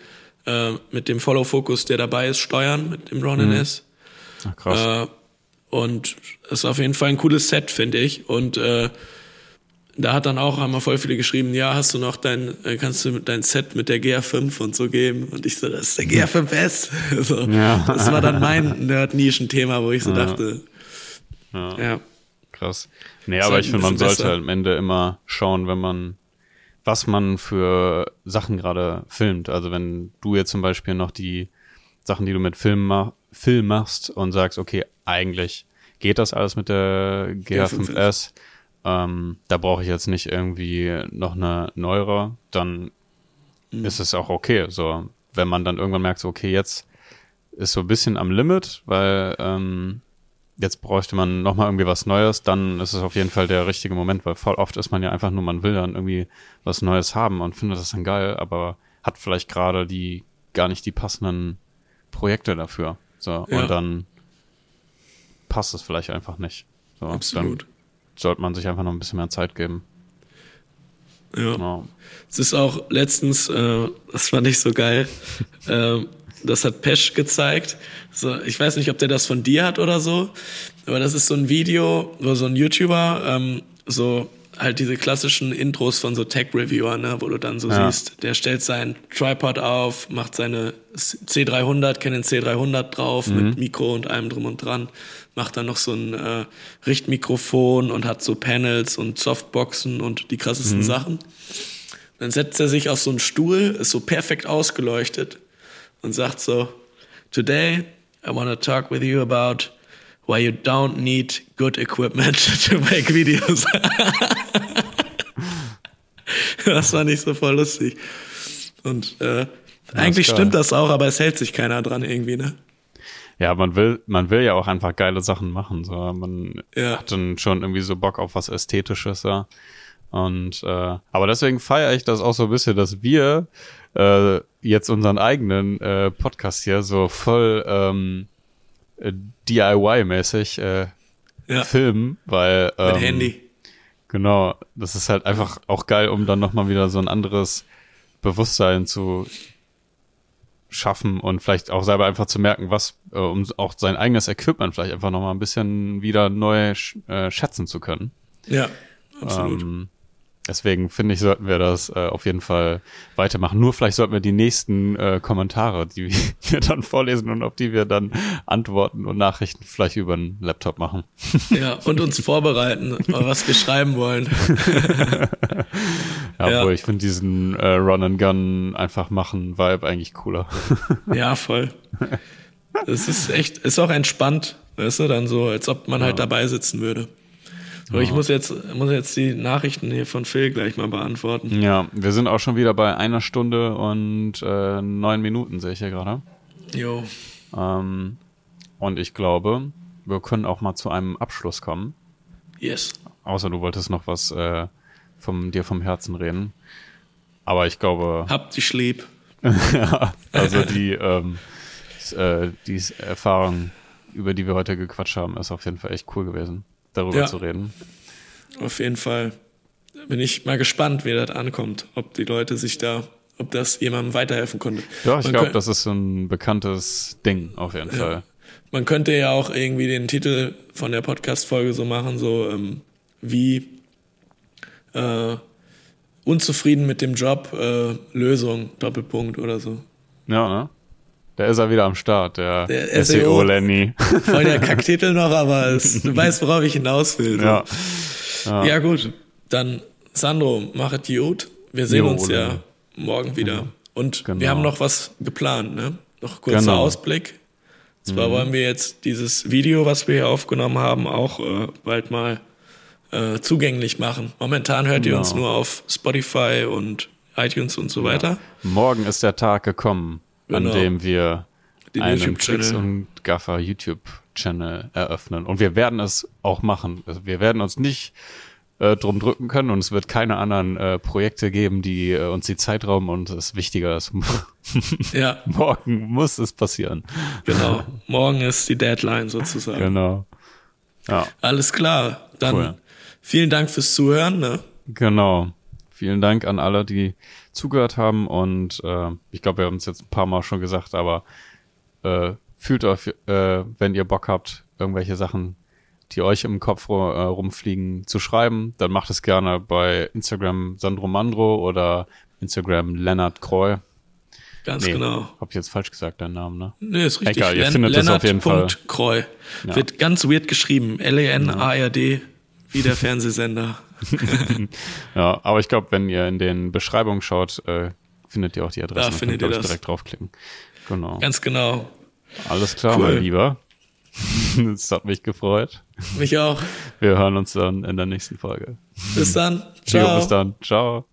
äh, mit dem Follow Focus, der dabei ist, steuern mit dem Ronin mhm. S. Ach, krass. Äh, und ist auf jeden Fall ein cooles Set, finde ich. Und äh, da hat dann auch einmal voll viele geschrieben, ja, hast du noch dein, äh, kannst du dein Set mit der GR5 und so geben? Und ich so, das ist der GR5S. [LAUGHS] so, ja. Das war dann mein Nerd-Nischen-Thema, wo ich so ja. dachte, ja. ja. Krass. Nee, aber ich finde, man sollte besser. am Ende immer schauen, wenn man was man für Sachen gerade filmt. Also wenn du jetzt zum Beispiel noch die Sachen, die du mit Film, ma Film machst und sagst, okay, eigentlich geht das alles mit der GH5S, ähm, da brauche ich jetzt nicht irgendwie noch eine neuere, dann mhm. ist es auch okay. So, wenn man dann irgendwann merkt, so, okay, jetzt ist so ein bisschen am Limit, weil ähm, jetzt bräuchte man nochmal irgendwie was Neues, dann ist es auf jeden Fall der richtige Moment, weil voll oft ist man ja einfach nur, man will dann irgendwie was Neues haben und findet das dann geil, aber hat vielleicht gerade die gar nicht die passenden Projekte dafür. So, ja. und dann passt es vielleicht einfach nicht. So, Absolut. Dann sollte man sich einfach noch ein bisschen mehr Zeit geben. Ja. Genau. Es ist auch letztens, äh, das fand ich so geil, äh, das hat Pesch gezeigt. So, ich weiß nicht, ob der das von dir hat oder so, aber das ist so ein Video, wo so ein YouTuber ähm, so halt diese klassischen Intros von so Tech-Reviewer, ne, wo du dann so ja. siehst, der stellt sein Tripod auf, macht seine C300, Canon C300 drauf mhm. mit Mikro und allem drum und dran, macht dann noch so ein äh, Richtmikrofon und hat so Panels und Softboxen und die krassesten mhm. Sachen. Dann setzt er sich auf so einen Stuhl, ist so perfekt ausgeleuchtet und sagt so, Today I want to talk with you about why you don't need good equipment [LAUGHS] to make videos. [LAUGHS] [LAUGHS] das fand ich so voll lustig. Und äh, eigentlich stimmt das auch, aber es hält sich keiner dran irgendwie, ne? Ja, man will, man will ja auch einfach geile Sachen machen. So, man ja. hat dann schon irgendwie so Bock auf was Ästhetisches, ja. Und äh, aber deswegen feiere ich das auch so ein bisschen, dass wir äh, jetzt unseren eigenen äh, Podcast hier so voll ähm, äh, DIY-mäßig äh, ja. filmen, weil ähm, mit Handy. Genau, das ist halt einfach auch geil, um dann nochmal wieder so ein anderes Bewusstsein zu schaffen und vielleicht auch selber einfach zu merken, was, äh, um auch sein eigenes Equipment vielleicht einfach nochmal ein bisschen wieder neu äh, schätzen zu können. Ja, absolut. Ähm, Deswegen finde ich, sollten wir das äh, auf jeden Fall weitermachen. Nur vielleicht sollten wir die nächsten äh, Kommentare, die [LAUGHS] wir dann vorlesen und auf die wir dann Antworten und Nachrichten vielleicht über einen Laptop machen. Ja, und uns vorbereiten, was wir schreiben wollen. [LAUGHS] ja, ja, obwohl ich finde diesen äh, Run and Gun einfach machen Vibe eigentlich cooler. [LAUGHS] ja, voll. Es ist echt, ist auch entspannt, weißt du, dann so, als ob man halt ja. halt dabei sitzen würde. Aber ich muss jetzt, muss jetzt die Nachrichten hier von Phil gleich mal beantworten. Ja, wir sind auch schon wieder bei einer Stunde und äh, neun Minuten, sehe ich hier gerade. Jo. Ähm, und ich glaube, wir können auch mal zu einem Abschluss kommen. Yes. Außer du wolltest noch was äh, vom, dir vom Herzen reden. Aber ich glaube. [LAUGHS] Habt die lieb. ja, also die, ähm, äh, die Erfahrung, über die wir heute gequatscht haben, ist auf jeden Fall echt cool gewesen, darüber ja. zu reden. Auf jeden Fall bin ich mal gespannt, wie das ankommt, ob die Leute sich da, ob das jemandem weiterhelfen konnte. Ja, ich glaube, das ist ein bekanntes Ding auf jeden ja. Fall. Man könnte ja auch irgendwie den Titel von der Podcast-Folge so machen, so ähm, wie äh, unzufrieden mit dem Job, äh, Lösung, Doppelpunkt oder so. Ja, ne? Da ist er wieder am Start, der, der SEO, Lenny. [LAUGHS] Voll der Kacktitel noch, aber [LAUGHS] es, du weißt, worauf ich hinaus will. Ja. ja. Ja, gut. Dann, Sandro, mach es gut. Wir sehen jo, uns ja morgen wieder. Und genau. wir haben noch was geplant, ne? Noch kurzer genau. Ausblick. Zwar mhm. wollen wir jetzt dieses Video, was wir hier aufgenommen haben, auch äh, bald mal äh, zugänglich machen. Momentan hört genau. ihr uns nur auf Spotify und iTunes und so ja. weiter. Morgen ist der Tag gekommen, genau. an dem wir Den einen Tricks und Gaffer YouTube-Channel eröffnen. Und wir werden es auch machen. Also wir werden uns nicht äh, drum drücken können und es wird keine anderen äh, Projekte geben, die äh, uns die Zeit rauben und es wichtiger ist. [LAUGHS] ja. Morgen muss es passieren. Genau. [LAUGHS] Morgen ist die Deadline sozusagen. Genau. Ja. Alles klar. Dann cool. vielen Dank fürs Zuhören. Ne? Genau. Vielen Dank an alle, die zugehört haben und äh, ich glaube, wir haben es jetzt ein paar Mal schon gesagt, aber äh, fühlt euch, äh, wenn ihr Bock habt, irgendwelche Sachen die euch im Kopf äh, rumfliegen, zu schreiben, dann macht es gerne bei Instagram Sandro Mandro oder Instagram Lennart Kreu. Ganz nee, genau. Hab ich jetzt falsch gesagt, deinen Namen, ne? Nee, ist richtig. Egal, ihr Len findet Lennart. das auf jeden Fall. Kreu. Ja. Wird ganz weird geschrieben. L-E-N-A-R-D, wie der Fernsehsender. [LAUGHS] ja, aber ich glaube, wenn ihr in den Beschreibungen schaut, äh, findet ihr auch die Adresse. Da findet ihr das. direkt draufklicken. Genau. Ganz genau. Alles klar, cool. mein Lieber. [LAUGHS] Es hat mich gefreut. Mich auch. Wir hören uns dann in der nächsten Folge. Bis dann. Ciao. Jo, bis dann. Ciao.